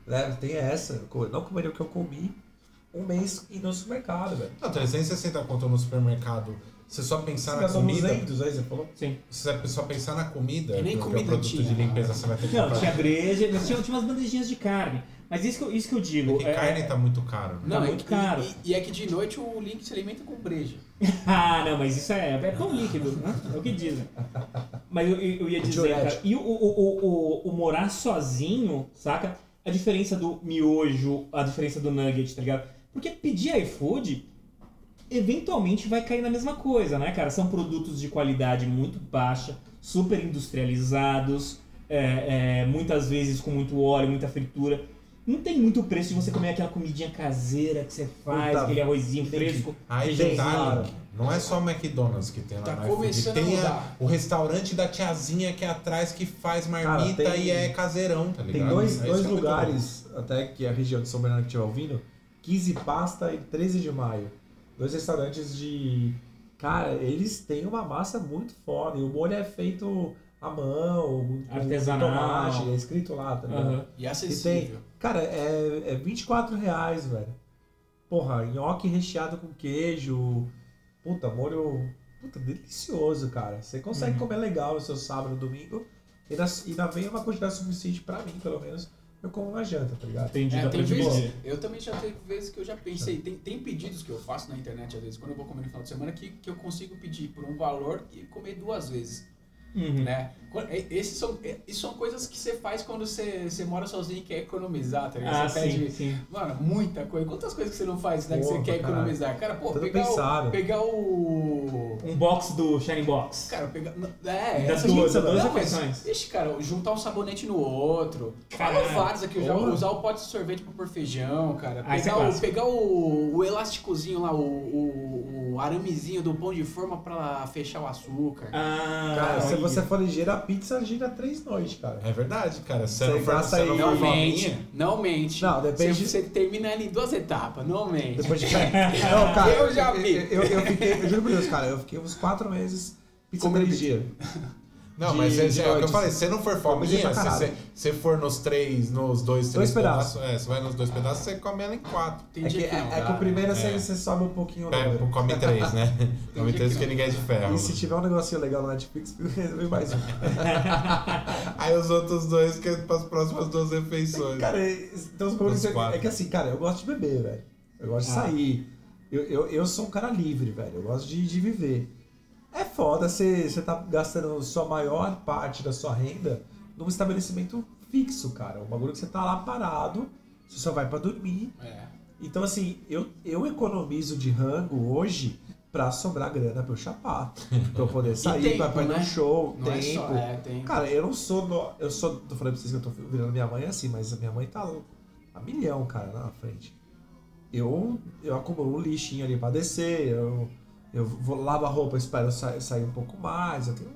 Né? Tem essa, não comeria o que eu comi um mês indo no supermercado, velho. Não, 360 conto no supermercado. Você só pensar Você na comida. 200 aí, você falou? Sim. Se você só pensar na comida, E nem é o comida produto tinha, de limpeza você vai ter que Não, comprar. tinha breja, mas tinha, tinha umas bandejinhas de carne. Mas isso que eu, isso que eu digo. Porque é- carne tá muito caro. né? Tá é muito que- caro. E, e é que de noite o Link se alimenta com breja. Ah, não, mas isso é, é pão líquido, né? É o que dizem. Mas eu, eu ia dizer, Diurético. cara, e o, o, o, o, o morar sozinho, saca? A diferença do miojo, a diferença do nugget, tá ligado? Porque pedir iFood, eventualmente vai cair na mesma coisa, né, cara? São produtos de qualidade muito baixa, super industrializados, é, é, muitas vezes com muito óleo, muita fritura. Não tem muito preço de você comer aquela comidinha caseira que você faz, Puta, aquele arrozinho que- fresco. Aí Tem, detalhe, cara. não é só o McDonald's que tem lá Tá iFood. começando Tem a- o restaurante da tiazinha que é atrás que faz marmita Cara, tem- e é caseirão, tá ligado? Tem dois, dois é muito lugares, até que a região de São Bernardo que estiver ouvindo, 15 Pasta e 13 de Maio. Dois restaurantes de. Cara, eles têm uma massa muito foda. E o molho é feito à mão, Artesanal. tomate, é escrito lá, tá ligado? Aham. E E acessível. tem. Cara, é, é 24 reais, velho. Porra, nhoque recheado com queijo. Puta, molho. Puta, delicioso, cara. Você consegue Uhum. comer legal no seu sábado, domingo. E ainda, e ainda vem uma quantidade suficiente pra mim, pelo menos. Eu como na janta, tá ligado? Entendi, É, tem vezes, eu também já teve vezes que eu já pensei, tem, tem pedidos que eu faço na internet, às vezes, quando eu vou comer no final de semana, que, que eu consigo pedir por um valor e comer duas vezes. Uhum. né? Esses são, e- isso são coisas que você faz quando você, você mora sozinho e quer economizar, tá ligado? Ah, você sim, pede, sim. mano, muita coisa. Quantas coisas que você não faz, né? que você Porra, quer cara. economizar? Cara, pô, Tudo pegar pensado. o, pegar o... Um box do Shining Box. Cara, pegar... É, Das essa duas, duas refeições. Ixi, cara, juntar um sabonete no outro. Caralho. vários aqui, já Porra. usar o pote de sorvete pra pôr feijão, cara. É Pegar, o, clássico. pegar o, o elásticozinho lá, o, o, o aramezinho do pão de forma pra fechar o açúcar. Ah, Cara, se olha. Você for ligeiro, a pizza gira três noites, cara. É verdade, cara. Se Você não for, gasta aí- Não mente, não mente. Não, depende- Você, você termina em duas etapas, não mente. Depois de. Não, cara, Eu já vi. Eu, eu, eu fiquei, eu juro por Deus, cara, eu fiquei uns quatro meses pizza três dias. Não, de- mas é, de é o que eu falei, se não for fominha, se você for nos três, nos dois, Dois três pedaços. pedaços, é, você vai nos dois pedaços, você come ela em quatro. Tem É que, que é, não é que o primeiro É. você, você sobe um pouquinho É, número. come três, né? come três que porque ninguém é de ferro. E se tiver um negocinho legal no Netflix, resolve mais um. Aí os outros dois que é para as próximas duas refeições. Cara, é- então os quatro. é que assim, cara, eu gosto de beber, velho. Eu gosto de Ah. sair. Eu, eu, eu sou um cara livre, velho. Eu gosto de, de viver. É foda você você tá gastando sua maior parte da sua renda num estabelecimento fixo, cara. Um bagulho que você tá lá parado, você só vai pra dormir. É. Então, assim, eu, eu economizo de rango hoje pra sobrar grana pra eu chapar. Pra eu poder sair, tempo, pra, pra ir né? num show, Não é tempo. só. É, tem. Cara, eu não sou. No, eu sou. Tô falando pra vocês que eu tô virando minha mãe assim, mas a minha mãe tá a milhão, cara, na frente. Eu, eu acumulo um lixinho ali pra descer, eu, eu vou lavo a roupa, espero sa- sair um pouco mais. Eu tenho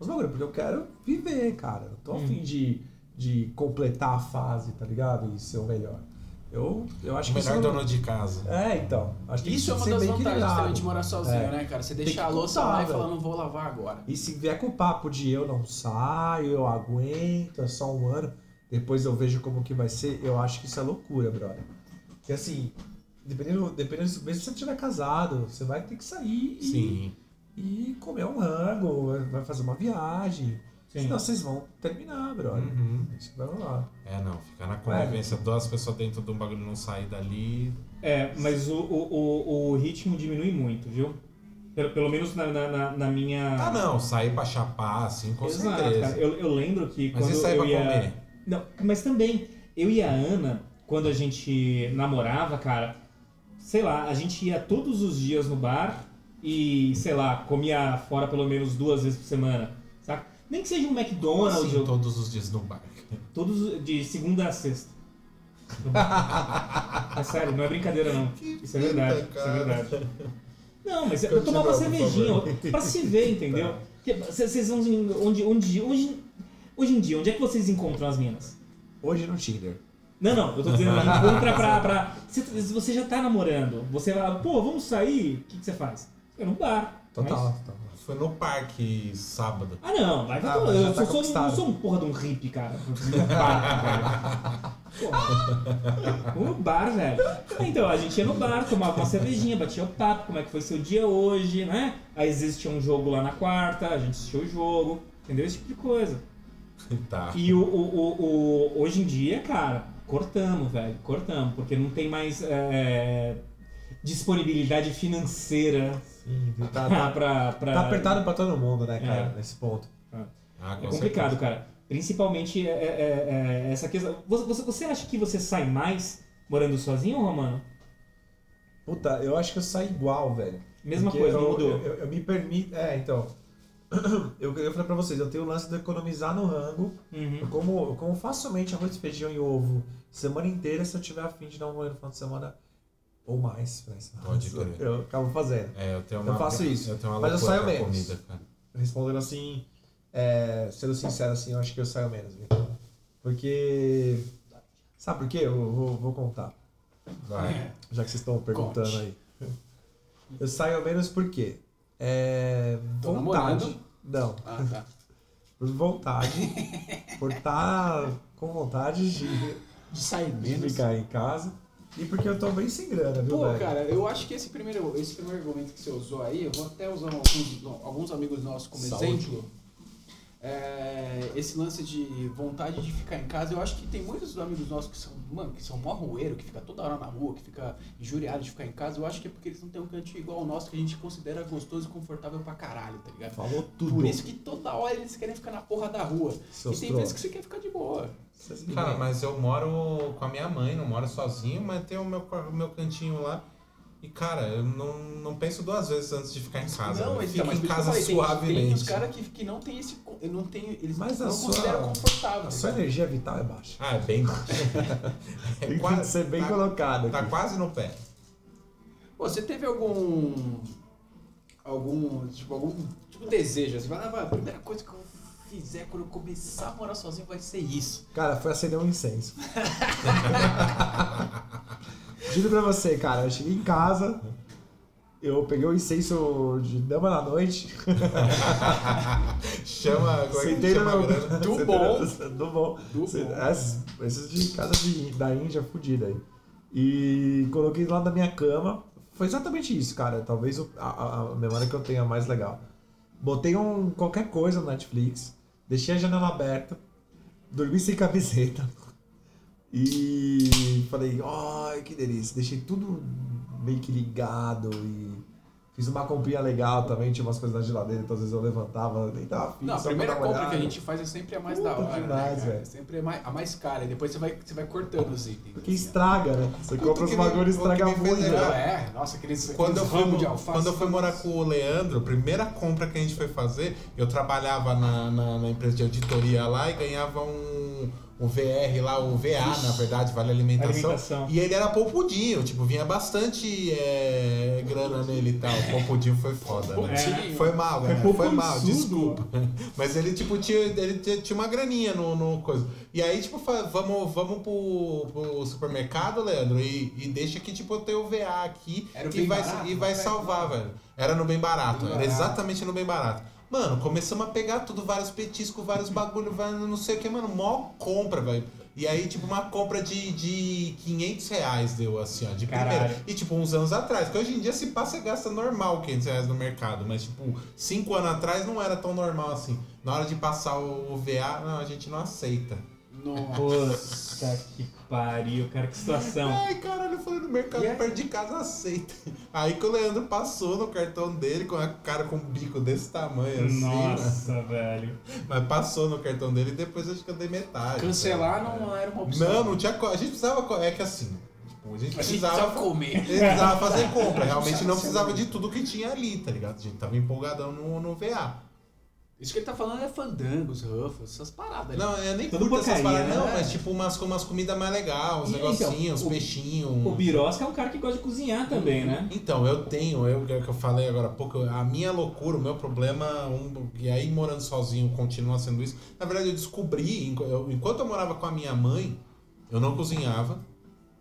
uns bagulho, porque eu quero viver, cara. Não tô Hum. afim de, de completar a fase, tá ligado? E ser o melhor. Eu, eu acho o que isso melhor não- dono de casa. É, então. Acho que Isso é uma ser das bem vantagens também de morar sozinho, É. né, cara? Você deixa a louça contar, lá e fala, não vou lavar agora. E se vier com o papo de eu não saio, eu aguento, é só um ano, depois eu vejo como que vai ser, eu acho que isso é loucura, brother. Porque assim, dependendo, dependendo mesmo se você estiver casado, você vai ter que sair e, Sim. e comer um rango, vai fazer uma viagem. Sim. Senão vocês vão terminar, brother. Uhum. Isso que vai rolar. É, não, ficar na convivência, duas pessoas dentro de um bagulho não sair dali. É, mas o, o, o, o ritmo diminui muito, viu? Pelo, pelo menos na, na, na- na minha. Ah, não, sair pra chapar, assim, com Exato, certeza. cara. Eu, eu lembro que Mas quando e sair eu pra ia. comer? Não, mas também, eu e a Ana, quando a gente namorava, cara, sei lá, a gente ia todos os dias no bar e, sei lá, comia fora pelo menos duas vezes por semana, saca? Nem que seja um McDonald's, assim, ou- todos os dias no bar? todos de segunda a sexta. é sério, não é brincadeira não. Isso é verdade, isso é verdade. Não, mas eu Continua, tomava por cervejinha pra se ver, entendeu? Porque Vocês vão onde, onde, hoje, hoje em dia, onde é que vocês encontram as minas? Hoje no Tinder. Não, não, eu tô dizendo encontra pra. pra se, se você já tá namorando, você vai, pô, vamos sair, o que, que você faz? Eu no bar. Total, Mas- total. Foi no parque sábado. ah, não, vai Ah, já Eu tá sou, não sou um porra de um hippie, cara. No bar, velho. Porra. No bar, velho. Então, a gente ia no bar, tomava uma cervejinha, batia o papo, como é que foi seu dia hoje, né? Aí existia um jogo lá na quarta, a gente assistiu o jogo, entendeu? Esse tipo de coisa. Tá. E o, o, o, o- hoje em dia, cara, cortamos, velho, cortamos, porque não tem mais é, disponibilidade financeira Sim, tá, pra, tá, pra, pra- tá apertado pra todo mundo, né, cara, É. nesse ponto. Ah, com É complicado, certeza. cara. Principalmente é, é, é, essa questão. Você, você- você acha que você sai mais morando sozinho, Romano? Puta, eu acho que eu saio igual, velho. Mesma Porque coisa, eu, não mudou. Eu, eu- eu me permito. É, então. Eu, eu falei pra vocês, eu tenho o lance de economizar no rango. Eu Uhum. como, eu como facilmente arroz, feijão e ovo semana inteira se eu tiver afim de dar um banho no final de semana ou mais. Mas, Pode crer. Eu acabo fazendo. É, eu tenho Eu uma. faço isso, Eu tenho uma mas eu saio menos. comida, cara. Respondendo assim, é, sendo sincero assim, eu acho que eu saio menos. viu? Porque. Sabe por quê? Eu vou, vou contar. Vai. Já que vocês estão perguntando Conte. aí. Eu saio menos por quê? É. Tô Vontade. namorando? Não. Ah, tá. Por vontade. por estar com vontade de, De sair de menos. ficar em casa. E porque eu tô bem sem grana, viu, Pô, velho? cara, eu acho que esse primeiro, esse primeiro argumento que você usou aí, eu vou até usar alguns, alguns amigos nossos como Saúde. exemplo. É, esse lance de vontade de ficar em casa, eu acho que tem muitos amigos nossos que são, mano, que são mó roeiro, que fica toda hora na rua, que fica injuriado de ficar em casa. Eu acho que é porque eles não têm um cantinho igual o nosso que a gente considera gostoso e confortável pra caralho, tá ligado? Falou tudo. Por isso que toda hora eles querem ficar na porra da rua. Seus e tem vezes que você quer ficar de boa. Cara, mas eu moro com a minha mãe, não moro sozinho, mas tem o meu, o meu cantinho lá. E, cara, eu não, não penso duas vezes antes de ficar em casa. não, então, mas em casa falei, tem- Tem, suavemente. os caras que, que não tem esse. Não tem, eles Mas não sua- consideram confortável. A tá sua energia vital é baixa. Ah, é bem baixo. É Tem que quase- ser bem tá, colocado. Tá aqui. quase no pé. Pô, Você teve algum. algum. tipo, algum. tipo, desejo? Assim, fala, "Ah, a primeira coisa que eu fizer quando eu começar a morar sozinho vai ser isso. Cara, foi acender um incenso. Juro pra você, cara, eu cheguei em casa, eu peguei o incenso de dama na noite, Chama. Como é que no meu... Do bom. Do bom. Do esses de casa de, da Índia fudida aí. E coloquei lá na minha cama. Foi exatamente isso, cara. Talvez a- a memória que eu tenha mais legal. Botei um, qualquer coisa no Netflix, deixei a janela aberta, dormi sem camiseta. E falei, ai, que delícia. Deixei tudo meio que ligado e fiz uma comprinha legal também. Tinha umas coisas na geladeira, então às vezes eu levantava, nem tava afim, Não, a primeira compra que a gente faz é sempre a mais Puta da hora. demais, né, velho. Sempre é mais, a mais cara. E depois você vai, você vai cortando os itens. Porque assim, estraga, né? Você Puta compra os bagulhos e estraga muito. lembrar- É, nossa, aqueles, Quando eu, aqueles fui, ramos de alface. quando eu fui morar com o Leandro, a primeira compra que a gente foi fazer, eu trabalhava na, na, na empresa de auditoria lá e ganhava um, um VR lá, o VA, na verdade, Vale Alimentação. Alimentação. E ele era polpudinho, tipo, vinha bastante é, grana nele e tal. O polpudinho foi foda, né? Pouquinho. Foi mal, Foi galera. Foi, poupançudo. mal, desculpa. Mas ele, tipo, tinha, ele tinha uma graninha no, no coisa. E aí, tipo, vamos, vamos pro, pro supermercado, Leandro, e, e deixa que, tipo, eu tenho o VA aqui e vai, barato, e vai né? salvar, velho. Era no bem barato, Bem era barato. exatamente no bem barato. Mano, começamos a pegar tudo, vários petiscos, vários bagulho, vai- não sei o que, mano, mó compra, velho. E aí, tipo, uma compra de, de 500 reais deu, assim, ó, de Caralho. primeira. E, tipo, uns anos atrás. Porque hoje em dia, se passa, você gasta normal 500 reais no mercado. Mas, tipo, cinco anos atrás não era tão normal assim. Na hora de passar o VA, não, a gente não aceita. Nossa. Que pariu, cara, que situação. Ai, caralho, eu falei no mercado aí? perto de casa aceita. Aí que o Leandro passou no cartão dele com a cara com um bico desse tamanho, assim. né? Nossa, velho. Mas passou no cartão dele e depois acho que eu dei metade. Cancelar sabe? não era uma opção. Não, não tinha. A gente precisava. É que assim. Tipo, a gente A gente precisava. comer. Precisava fazer compra, realmente não precisava de tudo que tinha ali, tá ligado? A gente tava empolgadão no, no VA. Isso que ele tá falando é fandangos, ruffles, essas paradas. Não, eu nem Tudo curto essas paradas, não, né? mas tipo umas, umas comidas mais legais, uns E, negocinhos, então, peixinhos. O Birosca é um cara que gosta de cozinhar também, né? Então, eu tenho, eu que eu falei agora há pouco, a minha loucura, o meu problema, um, e aí morando sozinho continua sendo isso. Na verdade, eu descobri, enquanto eu morava com a minha mãe, eu não cozinhava.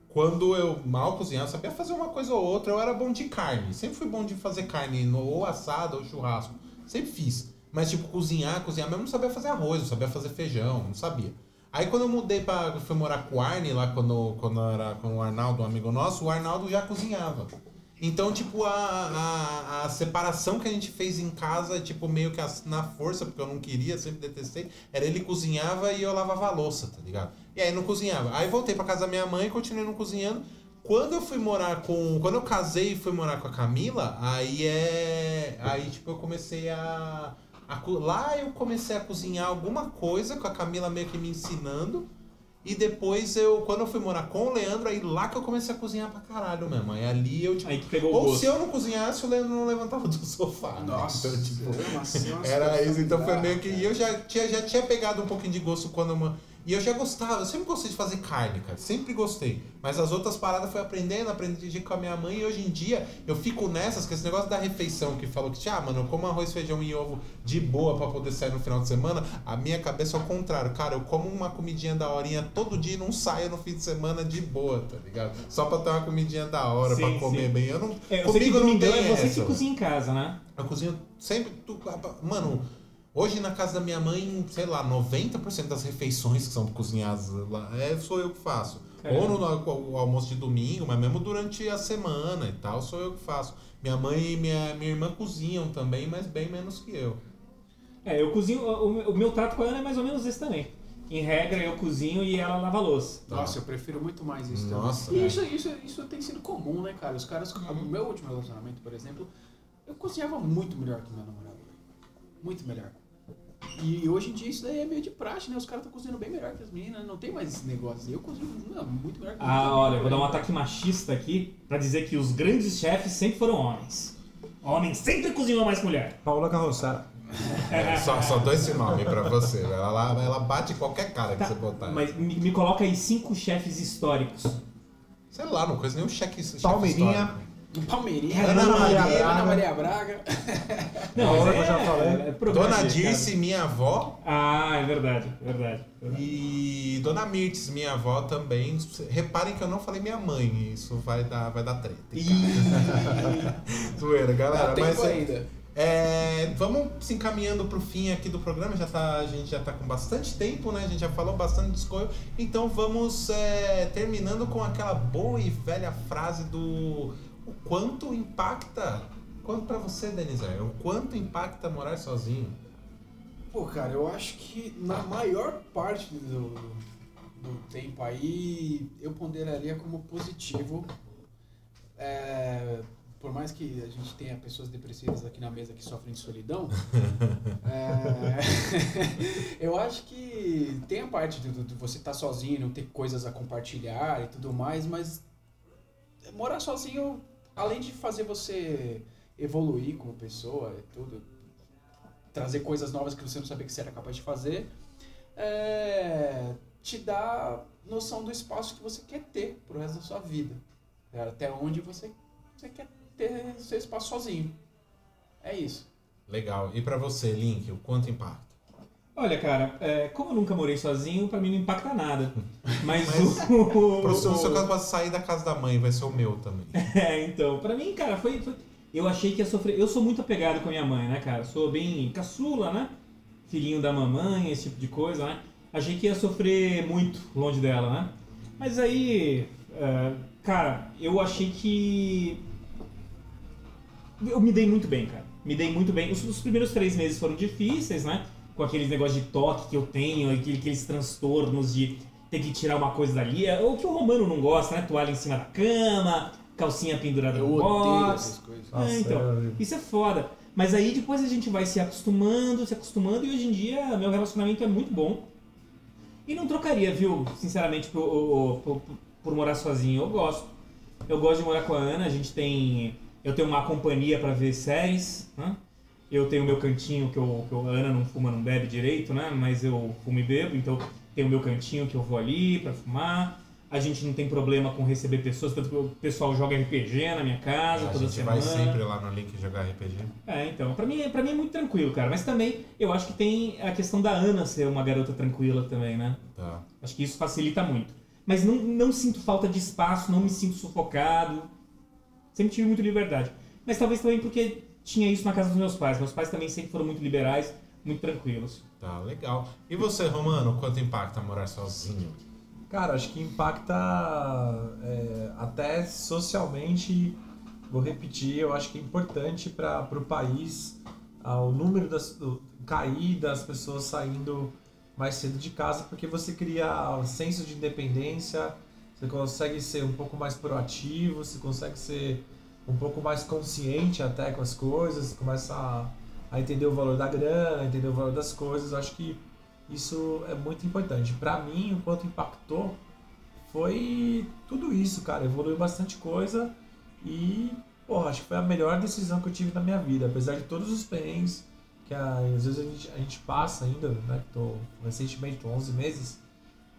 Quando eu mal cozinhava, sabia fazer uma coisa ou outra, eu era bom de carne. Sempre fui bom de fazer carne, no, ou assada ou churrasco. Sempre fiz. Mas, tipo, cozinhar, cozinhar mesmo, não sabia fazer arroz, não sabia fazer feijão, não sabia. Aí quando eu mudei pra. fui morar com o Arne lá quando, quando era com o Arnaldo, um amigo nosso, o Arnaldo já cozinhava. Então, tipo, a, a, a separação que a gente fez em casa, tipo, meio que na força, porque eu não queria, sempre detestei, era ele cozinhava e eu lavava a louça, tá ligado? E aí não cozinhava. Aí voltei pra casa da minha mãe, continuei não cozinhando. Quando eu fui morar com. Quando eu casei e fui morar com a Camila, aí é. Aí, tipo, eu comecei a. lá eu comecei a cozinhar alguma coisa, com a Camila meio que me ensinando. E depois eu, quando eu fui morar com o Leandro, aí lá que eu comecei a cozinhar pra caralho mesmo. Aí ali eu, tipo. Aí que pegou o Ou gosto. se eu não cozinhasse, o Leandro não levantava do sofá. né? Nossa, Então, tipo, nossa, nossa, era isso, então foi meio que. E eu já tinha, já tinha pegado um pouquinho de gosto quando eu. E eu já gostava, eu sempre gostei de fazer carne, cara. Sempre gostei. Mas as outras paradas foi aprendendo, aprendi com a minha mãe e hoje em dia eu fico nessas, que esse negócio da refeição que falou que, ah, mano, eu como arroz, feijão e ovo de boa pra poder sair no final de semana. A minha cabeça é o contrário, cara. Eu como uma comidinha da horinha todo dia e não saio no fim de semana de boa, tá ligado? Só pra ter uma comidinha da hora Sim, pra comer sim. bem. Eu não. É, eu comigo não tem é você essa. que cozinha em casa, né? Eu cozinho sempre. tu- mano, hoje na casa da minha mãe, sei lá, 90% das refeições que são cozinhadas lá é, sou eu que faço. Caramba. Ou no, no- o almoço de domingo, mas mesmo durante a semana e tal, sou eu que faço. Minha mãe e minha, minha irmã cozinham também, mas bem menos que eu. É, eu cozinho. O, o meu trato com a Ana é mais ou menos esse também. Em regra, eu cozinho e ela lava a louça. Nossa, eu prefiro muito mais isso Nossa, também. E isso, isso, isso tem sido comum, né, cara? Os caras, o meu último relacionamento, por exemplo, eu cozinhava muito melhor que meu namorado. Muito melhor. E hoje em dia isso daí é meio de praxe, né? Os caras estão cozinhando bem melhor que as meninas, não tem mais esse negócio. Eu cozinho não, muito melhor que Ah, olha, eu vou dar um ataque machista aqui pra dizer que os grandes chefes sempre foram homens. Homem sempre cozinhou mais que mulher. Paula Carroçara. É, só, só dou esse nome pra você. Ela, ela bate qualquer cara que Tá, você botar. mas me, me coloca aí cinco chefes históricos. Sei lá, não conheço nenhum cheque Palmeirinha. histórico. Palmeirinha, Ana Maria Ana Braga. Maria Braga. Não, mas que eu já falei. é Dona Dirce, minha avó. Ah, é verdade, é verdade. é verdade. E Dona Mirtes, minha avó também. Reparem que eu não falei minha mãe. Isso vai dar, vai dar treta. Zoeira, galera. Dá Mas é, ainda. é, vamos se encaminhando pro fim aqui do programa. Já tá, a gente já tá com bastante tempo, né? A gente já falou bastante de escolha. Então vamos é, terminando com aquela boa e velha frase do o quanto impacta. Quanto pra você, Denise? O quanto impacta morar sozinho? Pô, cara, eu acho que na maior parte do, do tempo aí eu ponderaria como positivo. É, por mais que a gente tenha pessoas depressivas aqui na mesa que sofrem de solidão, é, eu acho que tem a parte de, você estar sozinho, não ter coisas a compartilhar e tudo mais, mas morar sozinho, além de fazer você evoluir como pessoa e tudo, trazer coisas novas que você não sabia que você era capaz de fazer, é, te dá noção do espaço que você quer ter pro resto da sua vida. É, Até onde você, você quer ter seu espaço sozinho. É isso. Legal. E pra você, Link, o quanto impacta? Olha, cara, é, como eu nunca morei sozinho, pra mim não impacta nada. Mas, Mas, o. Pro seu, no seu caso, pode sair da casa da mãe, vai ser o meu também. É, então, pra mim, cara, foi, foi- Eu achei que ia sofrer. Eu sou muito apegado com a minha mãe, né, cara? Sou bem caçula, né? Filhinho da mamãe, esse tipo de coisa, né? Achei que ia sofrer muito longe dela, né? Mas aí. é, cara, eu achei que. Eu me dei muito bem, cara. Me dei muito bem. Os, os primeiros três meses foram difíceis, né? Com aqueles negócios de toque que eu tenho, aquele- aqueles transtornos de ter que tirar uma coisa dali. É o que o Romano não gosta, né? Toalha em cima da cama, calcinha pendurada Eu no odeio box. essas coisas. Nossa, É, então, é- isso é foda. Mas aí depois a gente vai se acostumando, se acostumando, e hoje em dia meu relacionamento é muito bom. E não trocaria, viu, sinceramente, por, por, por- por morar sozinho. Eu gosto. Eu gosto de morar com a Ana, a gente tem. Eu tenho uma companhia pra ver séries, né? Eu tenho meu cantinho que, eu, que eu- a Ana não fuma, não bebe direito, né? Mas eu fumo e bebo, então tem o meu cantinho que eu vou ali pra fumar. A gente não tem problema com receber pessoas, tanto que o pessoal joga RPG na minha casa A toda gente semana. vai sempre lá no Link jogar RPG. É, então, pra mim, pra mim é muito tranquilo, cara. Mas também eu acho que tem a questão da Ana ser uma garota tranquila também, né? Tá. Acho que isso facilita muito. Mas não, não sinto falta de espaço, não me sinto sufocado. Sempre tive muita liberdade. Mas talvez também porque tinha isso na casa dos meus pais. Meus pais também sempre foram muito liberais, muito tranquilos. Tá, legal. E você, Romano, quanto impacta morar sozinho? Cara, acho que impacta é, até socialmente. Vou repetir, eu acho que é importante para o país ah, o número das, do, cair das pessoas saindo mais cedo de casa, porque você cria um senso de independência, você consegue ser um pouco mais proativo, você consegue ser um pouco mais consciente até com as coisas, começa a, a entender o valor da grana, entender o valor das coisas. Eu acho que isso é muito importante. Pra mim, o quanto impactou foi tudo isso, cara. Evoluiu bastante coisa e, porra, acho que foi a melhor decisão que eu tive na minha vida. Apesar de todos os perrengues que às vezes a gente, a gente passa ainda, né? Tô recentemente, tô 11 meses.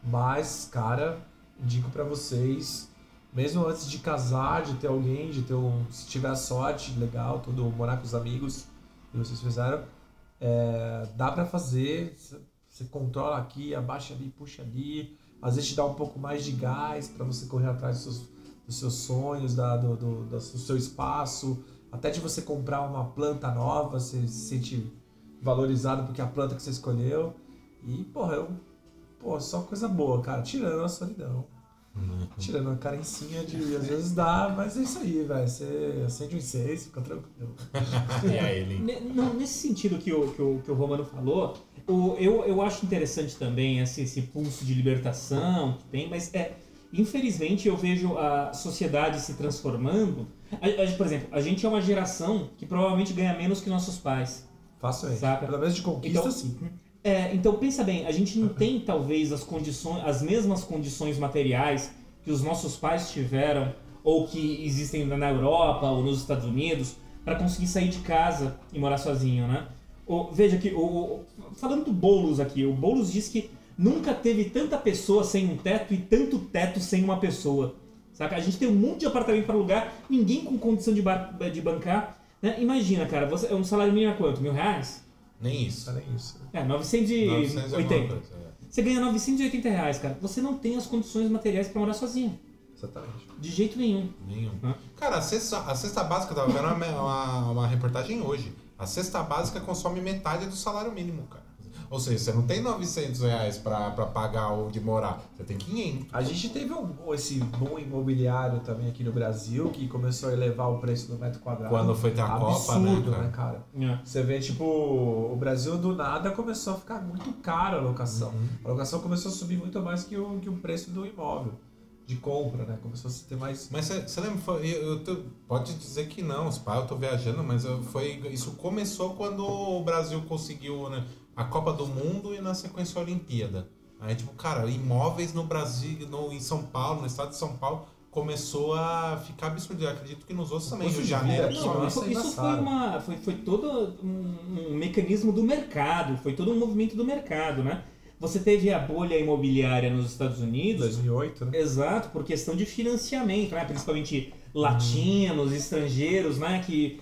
Mas, cara, indico pra vocês, mesmo antes de casar, de ter alguém, de ter um. Se tiver sorte, legal, tudo, morar com os amigos que vocês fizeram, é, dá pra fazer. Você controla aqui, abaixa ali, puxa ali. Às vezes te dá um pouco mais de gás para você correr atrás dos seus, dos seus sonhos, da, do, do, do seu espaço. Até de você comprar uma planta nova, você se sente valorizado porque é a planta que você escolheu. E, porra, eu. Pô, só coisa boa, cara. Tirando a solidão. Tirando uma carencinha de. Às vezes dá, mas é isso aí, velho. Você acende um seis, fica tranquilo. E aí, ele. Não, nesse sentido que o, que o, que o Romano falou, o, eu, eu acho interessante também esse, esse pulso de libertação que tem, mas é, infelizmente eu vejo a sociedade se transformando. A- a- por exemplo, a gente é uma geração que provavelmente ganha menos que nossos pais. Facilmente. Saca? Pelo menos de conquista, Então, sim. É, então pensa bem, a gente não tem talvez as condições, as mesmas condições materiais que os nossos pais tiveram ou que existem na Europa ou nos Estados Unidos para conseguir sair de casa e morar sozinho, né? O- veja que o, falando do Boulos aqui, o Boulos diz que nunca teve tanta pessoa sem um teto e tanto teto sem uma pessoa. Saca? A gente tem um monte de apartamento para alugar, ninguém com condição de, de bancar. Né? Imagina, cara, você, um salário mínimo é quanto? Mil reais? Nem isso. É nem isso. É, 900 é alguma 980. coisa, é. Você ganha 980 reais, cara. Você não tem as condições materiais pra morar sozinho. Exatamente. De jeito nenhum. Nenhum. Hã? Cara, a cesta, a cesta básica, eu tava vendo uma, uma, uma reportagem hoje. A cesta básica consome metade do salário mínimo, cara. Ou seja, você não tem 900 reais pra, pra pagar onde morar. Você tem 500. A gente teve um, esse boom imobiliário também aqui no Brasil, que começou a elevar o preço do metro quadrado. Quando foi ter a Copa, né, Absurdo, cara? né, cara? É. Você vê, tipo, o Brasil do nada começou a ficar muito caro a locação. Uhum. A locação começou a subir muito mais que o, que o preço do imóvel de compra, né? Começou a ter mais. Mas você lembra, foi- eu, eu tô- pode dizer que não, os pais, eu tô viajando, mas eu- foi, isso começou quando o Brasil conseguiu né, a Copa do Mundo e na sequência a Olimpíada. Aí, tipo, cara, imóveis no Brasil, no, em São Paulo, no estado de São Paulo, começou a ficar absurdo. Eu acredito que nos outros também, Rio de Janeiro. Não, nossa, isso, isso foi uma. Foi, foi todo um, um mecanismo do mercado, foi todo um movimento do mercado, né? Você teve a bolha imobiliária nos Estados Unidos. 2008, né? Exato, por questão de financiamento, né? Principalmente latinos, estrangeiros, né? Que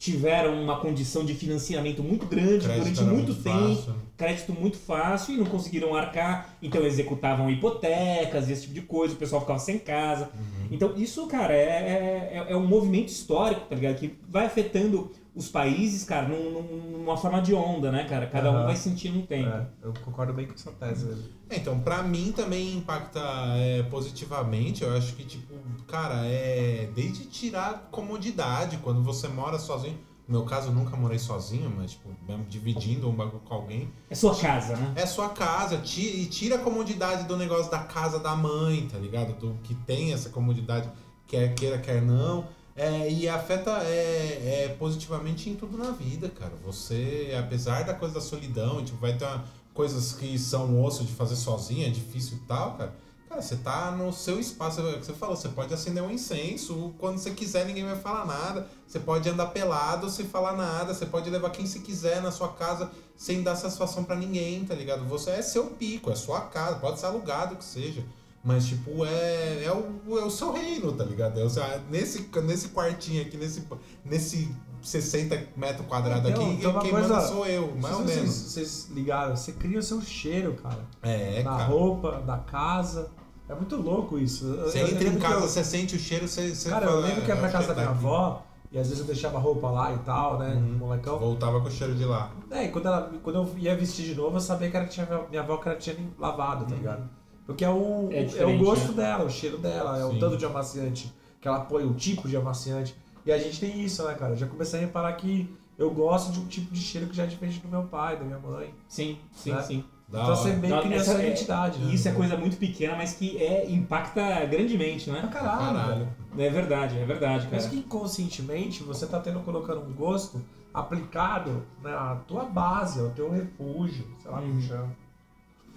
tiveram uma condição de financiamento muito grande crédito durante muito, tempo, fácil. Crédito muito fácil e não conseguiram arcar, então executavam hipotecas e esse tipo de coisa, o pessoal ficava sem casa. Uhum. Então isso, cara, é, é, é um movimento histórico, tá ligado? Que vai afetando os países, cara, num- num- numa forma de onda, né, cara? Cada um Aham. vai sentindo um tempo. É, eu concordo bem com essa tese. mesmo. É, Então, pra mim também impacta é, positivamente. Eu acho que, tipo, cara, é desde tirar comodidade quando você mora sozinho. No meu caso, eu nunca morei sozinho, mas, tipo, mesmo dividindo um bagulho com alguém. É sua casa, né? É sua casa, ti- e tira a comodidade do negócio da casa da mãe, tá ligado? Do que tem essa comodidade, quer queira, quer não. É, e afeta é, é, positivamente em tudo na vida, cara. Você, apesar da coisa da solidão, tipo, vai ter uma- coisas que são osso de fazer sozinho, é difícil e tal, cara. Cara, você tá no seu espaço, é o que você falou, você pode acender um incenso quando você quiser, ninguém vai falar nada. Você pode andar pelado sem falar nada, você pode levar quem você quiser na sua casa sem dar satisfação pra ninguém, tá ligado? Você é seu pico, é sua casa, pode ser alugado que seja. Mas, tipo, é, é, o, é o seu reino, tá ligado? É o seu- nesse, nesse quartinho aqui, nesse, nesse 60 metros quadrados Então, aqui, então quem coisa- manda sou eu, mais ou Vocês- menos. Vocês ligaram, você cria o seu cheiro, cara. É, na cara. roupa, da casa. É muito louco isso. Eu- Você eu entra em casa, eu- você sente o cheiro, você. você Cara, eu fala, lembro que ia pra "É, casa da minha daqui." avó, e às vezes eu deixava a roupa lá e tal, né? Uhum. Molecão. Voltava com o cheiro de lá. É, e quando, ela, quando eu ia vestir de novo, eu sabia que era, tinha, minha avó que ela tinha lavado, tá ligado? Porque é o, É é o gosto né? dela, o cheiro dela, é o Sim. tanto de amaciante que ela põe, o tipo de amaciante. E a gente tem isso, né, cara? Eu já comecei a reparar que eu gosto de um tipo de cheiro que já é diferente do meu pai, da minha mãe. Sim, sim, Né? sim. Da então você meio cria essa essa é- identidade, né? Isso é coisa muito pequena, mas que é, impacta grandemente, né? caralho, Caralho. velho. É verdade, é verdade, Mas cara. que inconscientemente você tá tendo colocando um gosto aplicado na tua base, ao teu refúgio, sei lá como Uhum. chama.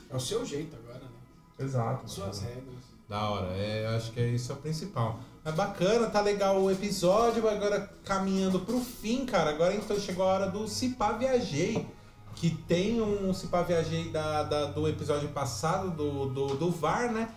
É o seu jeito agora, né? Exato. Suas regras. Da hora, é, eu acho que é isso é o principal. É bacana, tá legal o episódio, agora caminhando pro fim, cara. Agora então chegou a hora do Cipá Viajei. Que tem um Cipá Viajei da, da- do episódio passado, do, do, do VAR, né?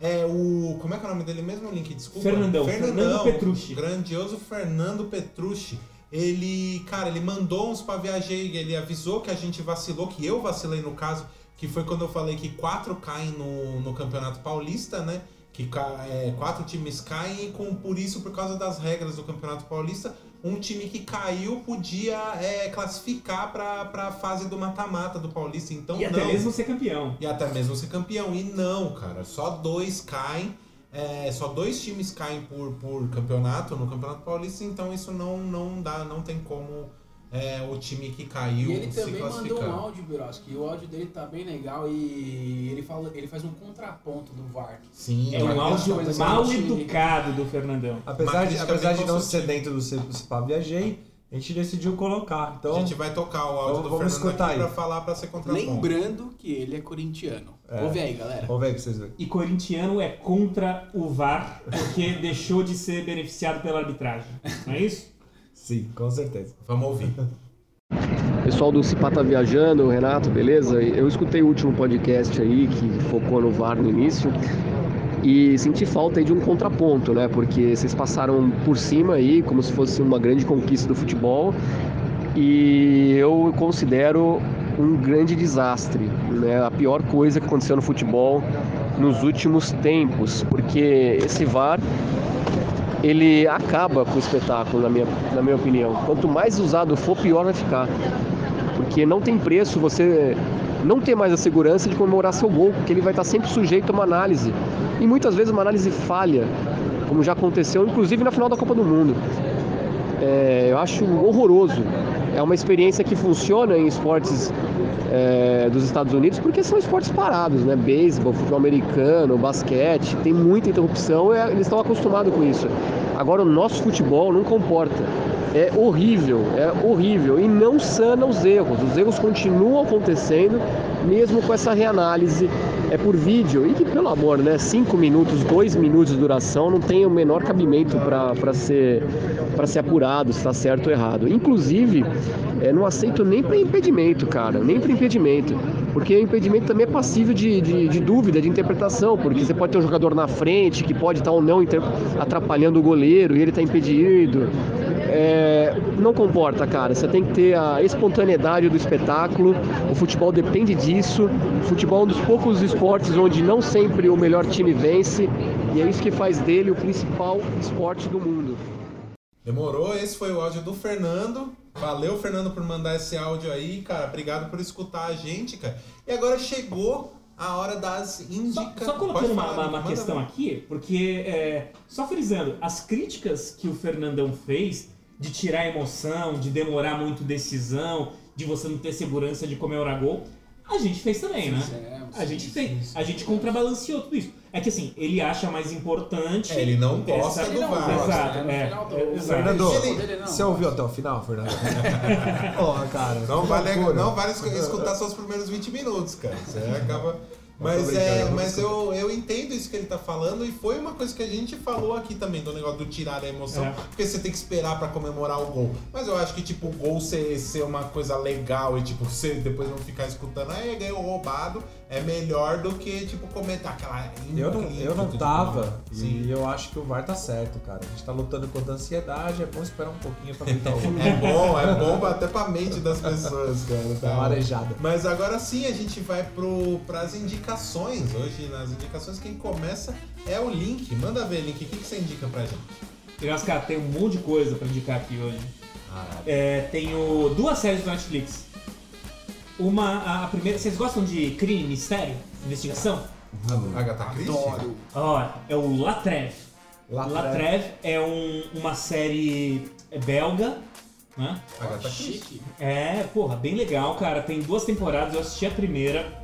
É o. Como é que é o nome dele mesmo, Link? Desculpa. Fernandão, Fernando Petrucci. Grandioso Fernando Petrucci. Ele, cara, ele mandou uns pra viajei, ele avisou que a gente vacilou, que eu vacilei no caso, que foi quando eu falei que quatro caem no, no Campeonato Paulista, né? Que é, quatro times caem e com, por isso, por causa das regras do Campeonato Paulista, um time que caiu podia é, classificar pra, pra fase do mata-mata do Paulista. Então E não. até mesmo ser campeão. E até mesmo ser campeão. E não, cara, só dois caem. é, só dois times caem por, por campeonato no Campeonato Paulista, então isso não, não dá, não tem como é, o time que caiu E ele se também mandou um áudio, Biroski, e o áudio dele tá bem legal e ele, fala, ele faz um contraponto do VAR. Sim, É um áudio mal que- educado do Fernandão. Apesar de, apesar de não ser construtiva. dentro do Cepá Viajei, a gente decidiu colocar. Então, A gente vai tocar o áudio Vamos- do vamos Fernando escutar aí. pra falar pra ser contraponto. Lembrando que ele é corintiano. É. Ouve aí, galera. vamos ver pra vocês verem. E corintiano é contra o VAR porque deixou de ser beneficiado pela arbitragem. Não é isso? Sim, com certeza. Vamos ouvir. Pessoal do Cipá tá viajando, Renato, beleza? Eu escutei o último podcast aí que focou no VAR no início e senti falta aí de um contraponto, né? Porque vocês passaram por cima aí como se fosse uma grande conquista do futebol e eu considero um grande desastre, né? A pior coisa que aconteceu no futebol nos últimos tempos, porque esse VAR ele acaba com o espetáculo, na minha, na minha opinião. Quanto mais usado for, pior vai ficar. Porque não tem preço você não ter mais a segurança de comemorar seu gol, porque ele vai estar sempre sujeito a uma análise. E muitas vezes uma análise falha, como já aconteceu, inclusive na final da Copa do Mundo. É, eu acho horroroso. É uma experiência que funciona em esportes é, dos Estados Unidos porque são esportes parados, né? Beisebol, futebol americano, basquete, tem muita interrupção é, eles estão acostumados com isso. Agora o nosso futebol não comporta. É horrível, é horrível e não sana os erros. Os erros continuam acontecendo mesmo com essa reanálise é por vídeo e que pelo amor, né, cinco minutos, dois minutos de duração não tem o menor cabimento para ser para ser apurado se está certo ou errado. Inclusive, é, não aceito nem para impedimento, cara, nem para impedimento, porque o impedimento também é passível de, de, de dúvida, de interpretação, porque você pode ter um jogador na frente que pode estar ou não atrapalhando o goleiro e ele está impedido. É, não comporta, cara. Você tem que ter a espontaneidade do espetáculo. O futebol depende disso. O futebol é um dos poucos esportes onde não sempre o melhor time vence. E é isso que faz dele o principal esporte do mundo. Demorou, esse foi o áudio do Fernando. Valeu, Fernando, por mandar esse áudio aí, cara. Obrigado por escutar a gente, cara. E agora chegou a hora das Só, indicações. só colocando uma, uma- uma questão aqui, porque, é, só frisando, as críticas que o Fernandão fez de tirar a emoção, de demorar muito decisão, de você não ter segurança de comemorar gol, a gente fez também, né? A gente fez. A gente contrabalanceou tudo isso. É que assim, ele acha mais importante. É, ele não gosta essa- do VAR. Exato, né? É, é. Fernando, Ele- você ouviu até o final, Fernando? Porra, cara. Não vale, não vale escu- escutar só os primeiros 20 minutos, cara. Você acaba. Mas, é, mas eu, eu entendo isso que ele tá falando e foi uma coisa que a gente falou aqui também, do negócio do tirar a emoção, É. porque você tem que esperar pra comemorar o gol. Mas eu acho que, tipo, o gol ser, ser uma coisa legal e, tipo, você depois não ficar escutando, ah, ganhou roubado, é melhor do que, tipo, comentar aquela. Eu não, eu não tava, e eu acho que o VAR tá certo, cara. A gente tá lutando contra a ansiedade, é bom esperar um pouquinho pra gritar o. É bom, é bom até pra mente das pessoas, cara. Tá marejada. Mas agora sim a gente vai pro, pras indicações. Hoje nas indicações quem começa é o Link. Manda ver, Link, o que, que você indica pra gente? Cara, tem um monte de coisa pra indicar aqui hoje. É, tenho duas séries do Netflix. Uma, a, a primeira. Vocês gostam de crime, mistério, investigação? Agatha Christie? Adoro. Ó, é o La Treve. La La Treve é um- uma série belga, né? Agatha Christie. É, porra, bem legal, cara. Tem duas temporadas, eu assisti a primeira.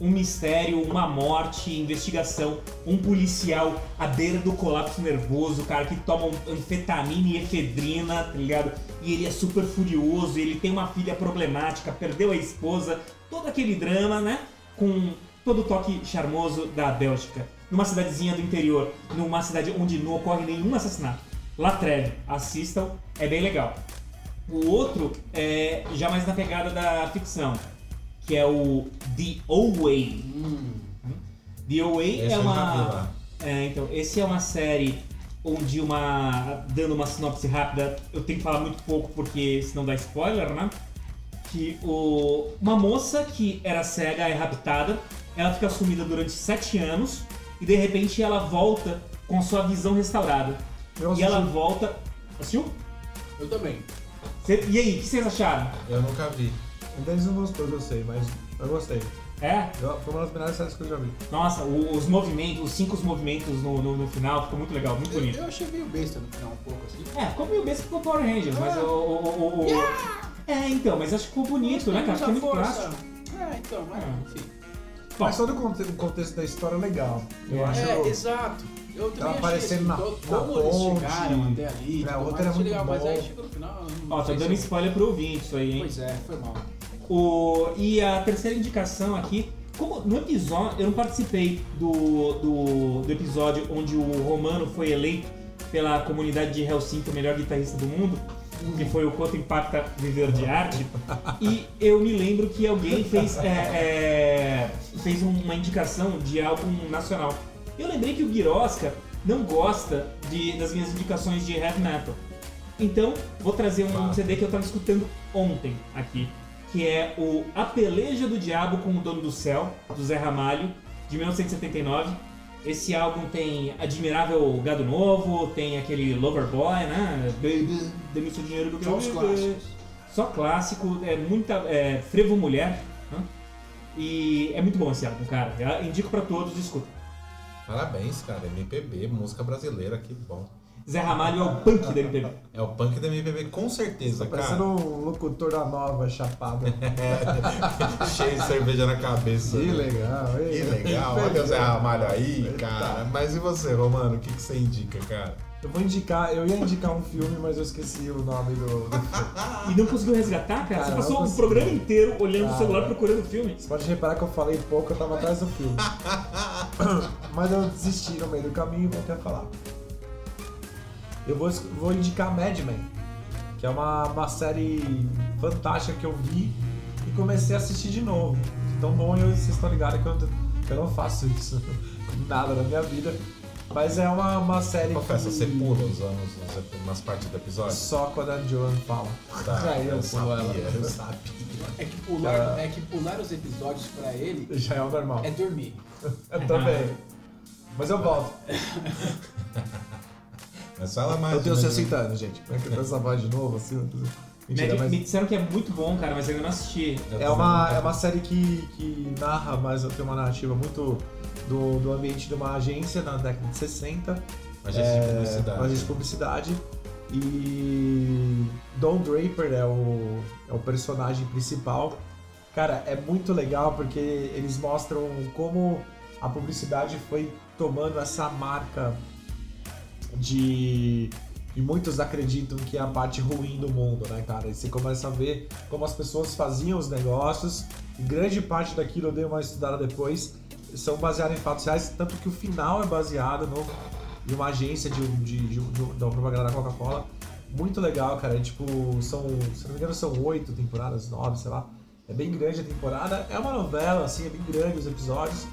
Um mistério, uma morte, investigação, um policial à beira do colapso nervoso, cara, que toma anfetamina e efedrina, tá ligado? E ele é super furioso, ele tem uma filha problemática, perdeu a esposa, todo aquele drama, né? Com todo o toque charmoso da Bélgica. Numa cidadezinha do interior, numa cidade onde não ocorre nenhum assassinato. La Treve, assistam, é bem legal. O outro é já mais na pegada da ficção, que é o The Away. The Away Esse é uma. É, então, esse é uma série onde uma. Dando uma sinopse rápida, eu tenho que falar muito pouco porque senão dá spoiler, né? Que o, uma moça que era cega é raptada, ela fica sumida durante sete anos e de repente ela volta com sua visão restaurada. Eu E ela volta. Assistiu? Eu também. Cê- e aí, o que vocês acharam? Eu nunca vi. O Denis não gostou, eu sei, mas eu gostei. É? Eu- Foi uma das melhores séries que eu já vi. Nossa, o- os movimentos, os cinco movimentos no, no, no final, ficou muito legal, muito Eu, bonito. eu achei meio besta no final, um pouco assim. É, ficou meio besta com o Power Rangers, mas o. o, o, o- É, então, mas acho que ficou bonito, né, cara? Ficou muito clássico. É, então, é, Ah. enfim. Bom, Mas todo o conte- o contexto da história é legal. Eu É, acho É, exato. Eu também achei aparecendo assim, na- to- na como eles ponte. chegaram até ali, É, mais, é achei muito legal, mas aí bom. chegou no final... não ó, sei dando spoiler pro ouvinte isso aí, hein? Pois é, foi mal. O, e a terceira indicação aqui, como no episódio, eu não participei do, do, do episódio onde o Romano foi eleito pela comunidade de Helsinki o melhor guitarrista do mundo, que foi o Quanto Impacta Viver de Arte, e eu me lembro que alguém fez, é, é, fez uma indicação de álbum nacional. Eu lembrei que o Girosca não gosta de, das minhas indicações de heavy metal. Então, vou trazer um. CD que eu tava escutando ontem aqui, que é o A Peleja do Diabo com o Dono do Céu, do Zé Ramalho, de 1979. Esse álbum tem Admirável Gado Novo, tem aquele Loverboy, né? Baby, dê-me seu dinheiro que eu Só os clássicos. Só clássico, é muita. É, Frevo Mulher, né? E é muito bom esse álbum, cara. Eu indico pra todos, escuta. Parabéns, cara. MPB, música brasileira, que bom. Zé Ramalho é o punk da MPB. É o punk da MPB, com certeza, Tá parecendo cara. um locutor da nova, chapada. Cheio de cerveja na cabeça. que né? legal, hein? Que legal. Olha o Zé Ramalho aí, cara. Mas e você, Romano? O que, que você indica, cara? Eu vou indicar, eu ia indicar um filme, mas eu esqueci o nome do. E não conseguiu resgatar, cara? Cara, Você passou o programa inteiro olhando o Cara. celular procurando o filme. Você pode reparar que eu falei pouco, eu tava atrás do filme. Mas eu desisti no meio do caminho e voltei a falar. Eu vou, vou indicar Mad Men, que é uma, uma série fantástica que eu vi e comecei a assistir de novo. Tão bom, eu, vocês estão ligados que eu, que eu não faço isso com nada na minha vida. Mas é uma, uma série Confessa, que... você pula os anos nos- nas partes do episódio? Só quando a Joan fala. Tá, Aí eu eu pulo ela. eu sabia. É que, pular, é que pular os episódios pra ele Já é o normal. é dormir. Eu também. Mas eu volto. Mas fala mais. Eu tenho né, 60 anos, gente. Como é que eu essa voz de novo, assim? Mentira, mas Me disseram que é muito bom, cara, mas eu ainda não assisti. É uma, é uma série que, que narra, mas tem uma narrativa muito do, do ambiente de uma agência na década de 60. Agência de é, publicidade. Uma agência de publicidade. E Don Draper é o, é o personagem principal. Cara, é muito legal porque eles mostram como a publicidade foi tomando essa marca de. E muitos acreditam que é a parte ruim do mundo, né, cara? E você começa a ver como as pessoas faziam os negócios. E grande parte daquilo eu dei uma estudada depois. São baseados em fatos reais, tanto que o final é baseado no, em uma agência de, de, de, de- da propaganda da Coca-Cola. Muito legal, cara. É, tipo, são, se não me engano, são oito temporadas, nove, sei lá. É bem grande a temporada. É uma novela, assim, é bem grande os episódios.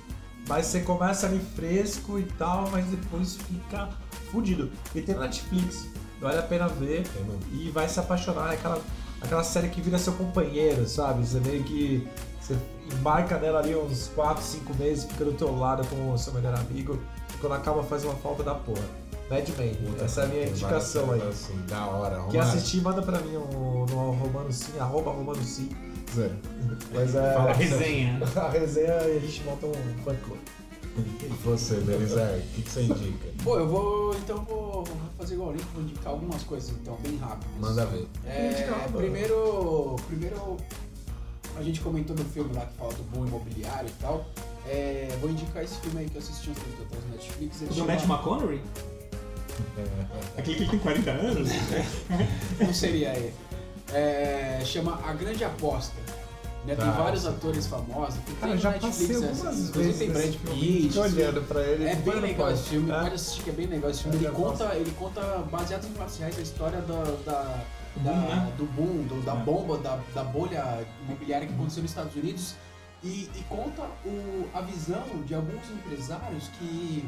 Mas você começa ali fresco e tal, mas depois fica fudido. E tem na Netflix. Vale a pena ver e vai se apaixonar. É aquela, aquela série que vira seu companheiro, sabe? Você meio que. Você embarca nela ali uns 4, 5 meses, fica do teu lado com o seu melhor amigo. E quando acaba faz uma falta da porra. Mad Men, Puta, essa é a minha indicação aí. Assim, da hora. Romano. assistir, manda pra mim no, no Romano Sim, arroba Romano Sim. Zé, Mas é. A resenha. A resenha e a gente monta um fã clube. E você, Belizer, o que, que você indica? Pô, eu vou. Então vou, vou fazer igual o Link, vou indicar algumas coisas então, bem rápido. Manda ver. É, primeiro, primeiro, a gente comentou no filme lá que fala do boom imobiliário e tal. É, vou indicar esse filme aí que eu assisti uns tempos atrás no Netflix. ele Do chama- Matt McConaughey? Aquele que tem 40 anos? Não seria ele. É, chama A Grande Aposta. Né, tem Tá, vários sim. atores famosos. Tem Cara, já Netflix, passei essa- algumas vezes tem Brad. Pitt. Olhando pra ele. É bem legal esse filme, É. pode assistir que é bem legal esse filme. Eu Ele conta, ele conta, baseado em fatos reais, a história da, da, da- né? do boom, do- da É. bomba, da, da bolha imobiliária que aconteceu nos Estados Unidos e, e conta o, a visão de alguns empresários que,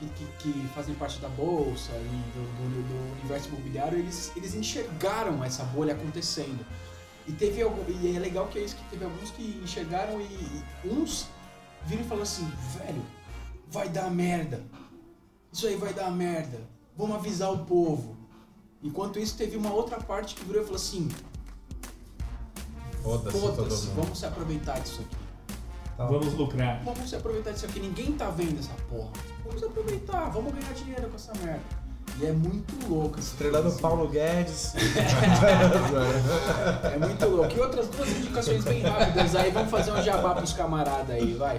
que, que, que fazem parte da bolsa e do, do- do universo imobiliário, eles, eles enxergaram essa bolha acontecendo. E teve algum, e é legal que é isso que teve alguns que enxergaram e, e uns viram e falaram assim, velho, vai dar merda. Isso aí vai dar merda. Vamos avisar o povo. Enquanto isso, teve uma outra parte que virou e falou assim: Foda-se mundo. vamos se aproveitar disso aqui. Tá. Vamos lucrar. Vamos se aproveitar disso aqui. Ninguém tá vendo essa porra. Vamos aproveitar, vamos ganhar dinheiro com essa merda. E é muito louco esse Estrelando filme, Paulo Guedes. assim. É muito louco. E outras duas indicações bem rápidas aí. Vamos fazer um jabá pros camaradas aí, vai.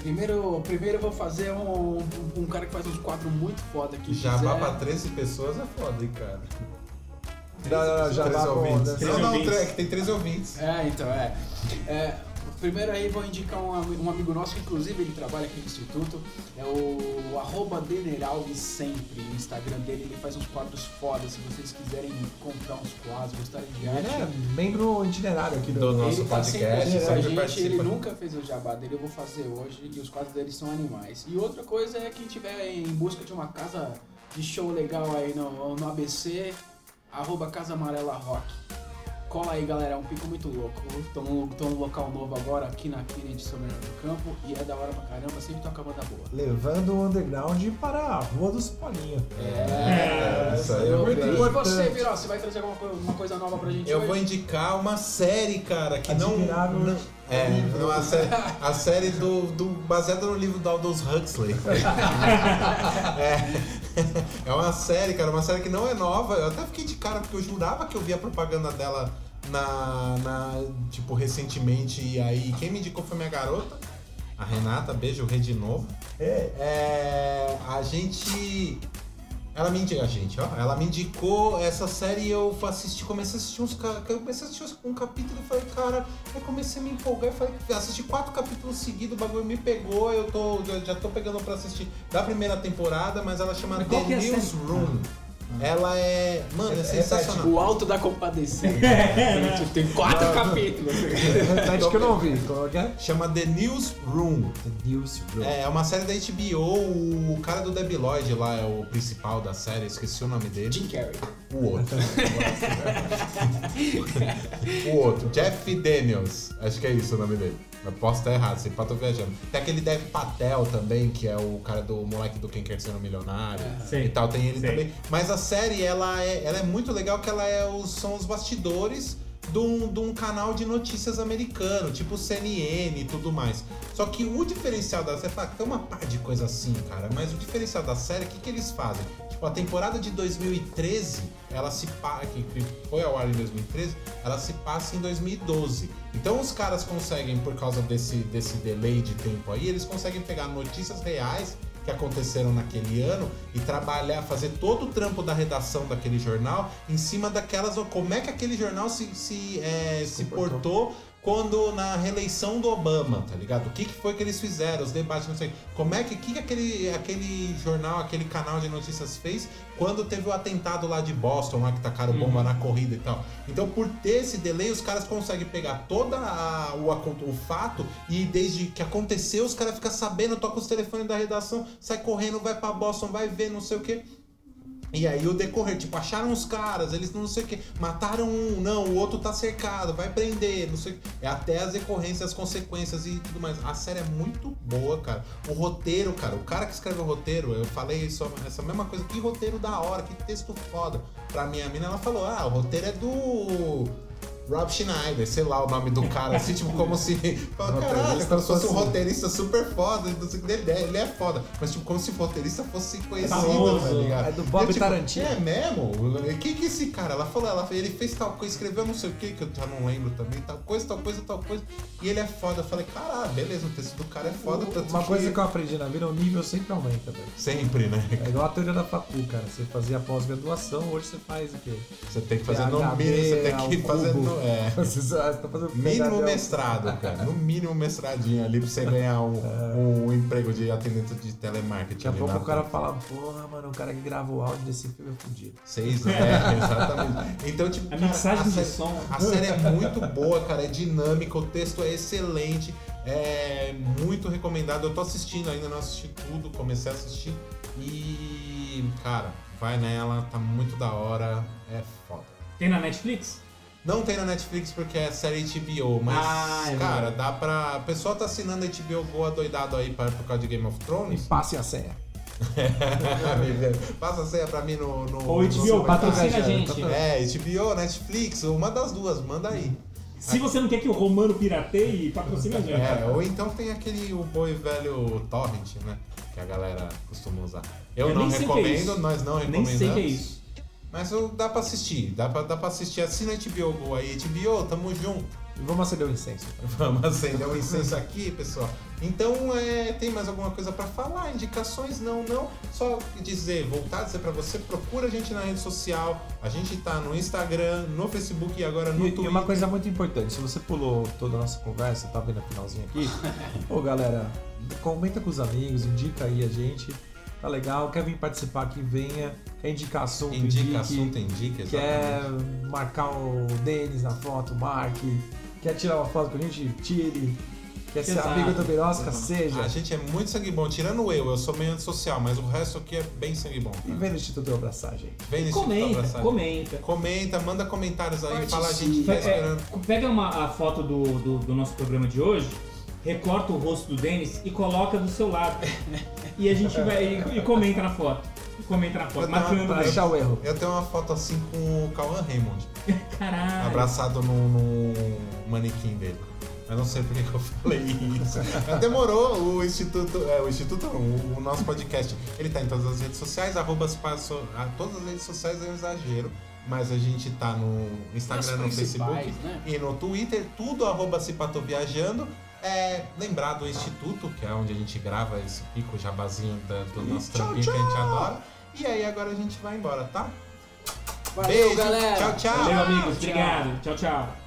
Primeiro, primeiro eu vou fazer um, um cara que faz uns quadros muito foda aqui. Jabá pra 13 pessoas é foda, hein, cara. Não, não, não, já Três vai ouvintes. Não, não, ouvintes. tre- é tem 13 ouvintes. É, então, é. É, Primeiro aí vou indicar um, um amigo nosso, que inclusive ele trabalha aqui no Instituto, é o arroba Deneralves sempre, no Instagram dele, ele faz uns quadros fodas, se vocês quiserem comprar uns quadros, gostarem de arte. Ele é membro itinerário aqui do, Do nosso ele tá sempre podcast, a sempre gente, participa. ele nunca fez o jabá dele, eu vou fazer hoje, e os quadros dele são animais. E outra coisa é quem tiver em busca de uma casa de show legal aí no, no ABC, arroba Casa Amarela Rock. Cola aí, galera, é um pico muito louco. Tô num, tô num local novo agora, aqui na Quina de São Bernardo do Campo, e é da hora pra caramba, sempre toca banda boa. Levando o underground para a Rua dos Polinhos. É, isso aí é muito E você, importante. Viró, você vai trazer alguma coisa, uma coisa nova pra gente Eu hoje? vou indicar uma série, cara, que não. Admirável. não é, não, a série, a série do, do baseada no livro do Aldous Huxley. é, é uma série, cara, uma série que não é nova. Eu até fiquei de cara porque eu jurava que eu via propaganda dela na, na tipo recentemente e aí quem me indicou foi minha garota, a Renata. Beijo, rei de novo. É. É, a gente. Ela me indicou, gente, ó. Ela me indicou essa série e eu assisti, comecei a assistir uns eu comecei a assistir um capítulo e falei, cara, eu comecei a me empolgar e falei, assisti quatro capítulos seguidos, o bagulho me pegou, eu tô, já, já tô pegando pra assistir da primeira temporada, mas ela chama Mas The é? Newsroom. Ela é. Mano, é Repete. sensacional. O Alto da Compadecida. Tem quatro capítulos. Repete que eu não ouvi. Qual que é? Chama The Newsroom. The News Room. É, é uma série da HBO, o cara do Debi Lloyd lá é o principal da série, esqueci o nome dele. Jim Carrey. O outro. o outro, Jeff Daniels. Acho que é isso o nome dele. Mas posso estar errado, sempre tô viajando. Tem aquele Dev Patel também, que é o cara do moleque do Quem Quer Ser um Milionário Sei. e tal, tem ele Sei. também. Mas a série, ela é, ela é muito legal, que ela é os, são os bastidores de um, de um canal de notícias americano, tipo CNN e tudo mais. Só que o diferencial da série, fala, tem uma par de coisa assim, cara, mas o diferencial da série, o que, que eles fazem? Tipo, a temporada de 2013, ela se passa, que foi ao ar em 2013, ela se passa em 2012. Então os caras conseguem, por causa desse, desse delay de tempo aí, eles conseguem pegar notícias reais que aconteceram naquele ano e trabalhar, fazer todo o trampo da redação daquele jornal em cima daquelas. Como é que aquele jornal se, se, é, se portou quando na reeleição do Obama, tá ligado? O que, que foi que eles fizeram, os debates, não sei. Como é que, que, que aquele, aquele jornal, aquele canal de notícias fez quando teve o atentado lá de Boston, lá que tacaram bomba na corrida e tal. Então, por ter esse delay, os caras conseguem pegar toda a- o, o fato e desde que aconteceu, os caras ficam sabendo, toca os telefones da redação, sai correndo, vai pra Boston, vai ver, não sei o quê. E aí o decorrer, tipo, acharam os caras, eles não sei o que, mataram um, não, o outro tá cercado, vai prender, não sei o. É até as decorrências, as consequências e tudo mais. A série é muito boa, cara. O roteiro, cara, o cara que escreveu o roteiro, eu falei isso, essa mesma coisa, que roteiro da hora, que texto foda. Pra minha mina, ela falou, ah, o roteiro é do. Rob Schneider, sei lá o nome do cara, assim, tipo, como se. Fala, Caralho, como se fosse um roteirista super foda, não sei o que, ele é, ele é foda. Mas, tipo, como se o roteirista fosse conhecido, Famoso. tá ligado? É do Bob Eu, tipo, Tarantino. É mesmo? Quem que é esse cara? Ela falou, ela, ele fez tal coisa, escreveu não sei o que, que eu já não lembro também, tal coisa, tal coisa, tal coisa. E ele é foda. Eu falei, caralho, beleza, o texto do cara é foda. tanto Uma coisa que eu aprendi na vida, o nível sempre aumenta, velho. Sempre, né? É igual a teoria da facu, cara. Você fazia pós-graduação, hoje você faz o quê? Você tem que fazer no mínimo, você tem que fazer cubo. É. Você tá fazendo Mínimo mestrado, cara. No mínimo mestradinho ali pra você ganhar um, um emprego de atendente de telemarketing. Daqui a pouco o cara fala, porra, mano, o cara que grava o áudio desse filme é fudido. Seis, é, exatamente. Então, tipo, A cara, mixagem de série, som. a série é muito boa, cara, é dinâmica, o texto é excelente, é muito recomendado. Eu tô assistindo ainda, não assisti tudo, comecei a assistir e, cara, vai nela, tá muito da hora, é foda. Tem na Netflix? Não tem na Netflix porque é série HBO, mas, Ah, é cara, verdade. dá pra. A pessoa tá assinando a HBO Go adoidado aí pra, por causa de Game of E Thrones. passe a senha. Passa a senha pra mim no. no Ou HBO, patrocina a gente. É, HBO, Netflix, uma das duas, manda aí. Se você não quer que o Romano pirateie, patrocina a gente. É, ou então tem aquele o boi velho torrent, né? Que a galera costuma usar. Eu, Eu não nem sei o é recomendo, nós não Nem recomendamos. sei o que é isso. Mas dá pra assistir, dá pra, dá pra assistir. Assina HBO Go aí, HBO, tamo junto. E vamos acender o incenso. Vamos acender o incenso aqui, pessoal. Então, é, tem mais alguma coisa pra falar? Indicações? Não, não. Só dizer, voltar a dizer pra você, procura a gente na rede social. A gente tá no Instagram, no Facebook e agora no E, Twitter. e uma coisa muito importante, se você pulou toda a nossa conversa, tá vendo a finalzinho aqui? Ô galera, comenta com os amigos, indica aí a gente. Tá legal, quer vir participar aqui, venha. Quer indicar assunto, Indica indique. assunto, indica, Quer exatamente. marcar o Denis na foto, marque. Quer tirar uma foto com a gente, tire. Quer ser Exato. amigo do Birosca, seja. A gente é muito sangue bom, tirando eu, eu sou meio antissocial, mas o resto aqui é bem sangue bom. E vem no Instituto Abraçagem. Vem nesse Comenta, abraçar. comenta. Comenta, manda comentários aí, Participe. fala a gente tá É, esperando. pega uma, a foto do, do, do nosso programa de hoje, recorta o rosto do Denis e coloca do seu lado. E a gente vai. E, e comenta na foto. E comenta na foto, marcando Pra achar o erro. Eu tenho uma foto assim com o Cauã Raymond, Caralho. abraçado no, no manequim dele. Eu não sei por que eu falei isso. Mas Demorou o Instituto. É, o Instituto não, o, nosso podcast. Ele tá em todas as redes sociais, arroba Espaço- ah, todas as redes sociais é um exagero. Mas a gente tá no Instagram, As no Facebook né? e no Twitter, tudo arroba Cipatoviajando. É, lembrar do Instituto, que é onde a gente grava esse pico jabazinho da- do nosso tchau, trampinho que a gente adora. E aí agora a gente vai embora, tá? Valeu, Beijo, galera. tchau, tchau. Valeu, amigos. Tchau. Obrigado. Tchau, tchau.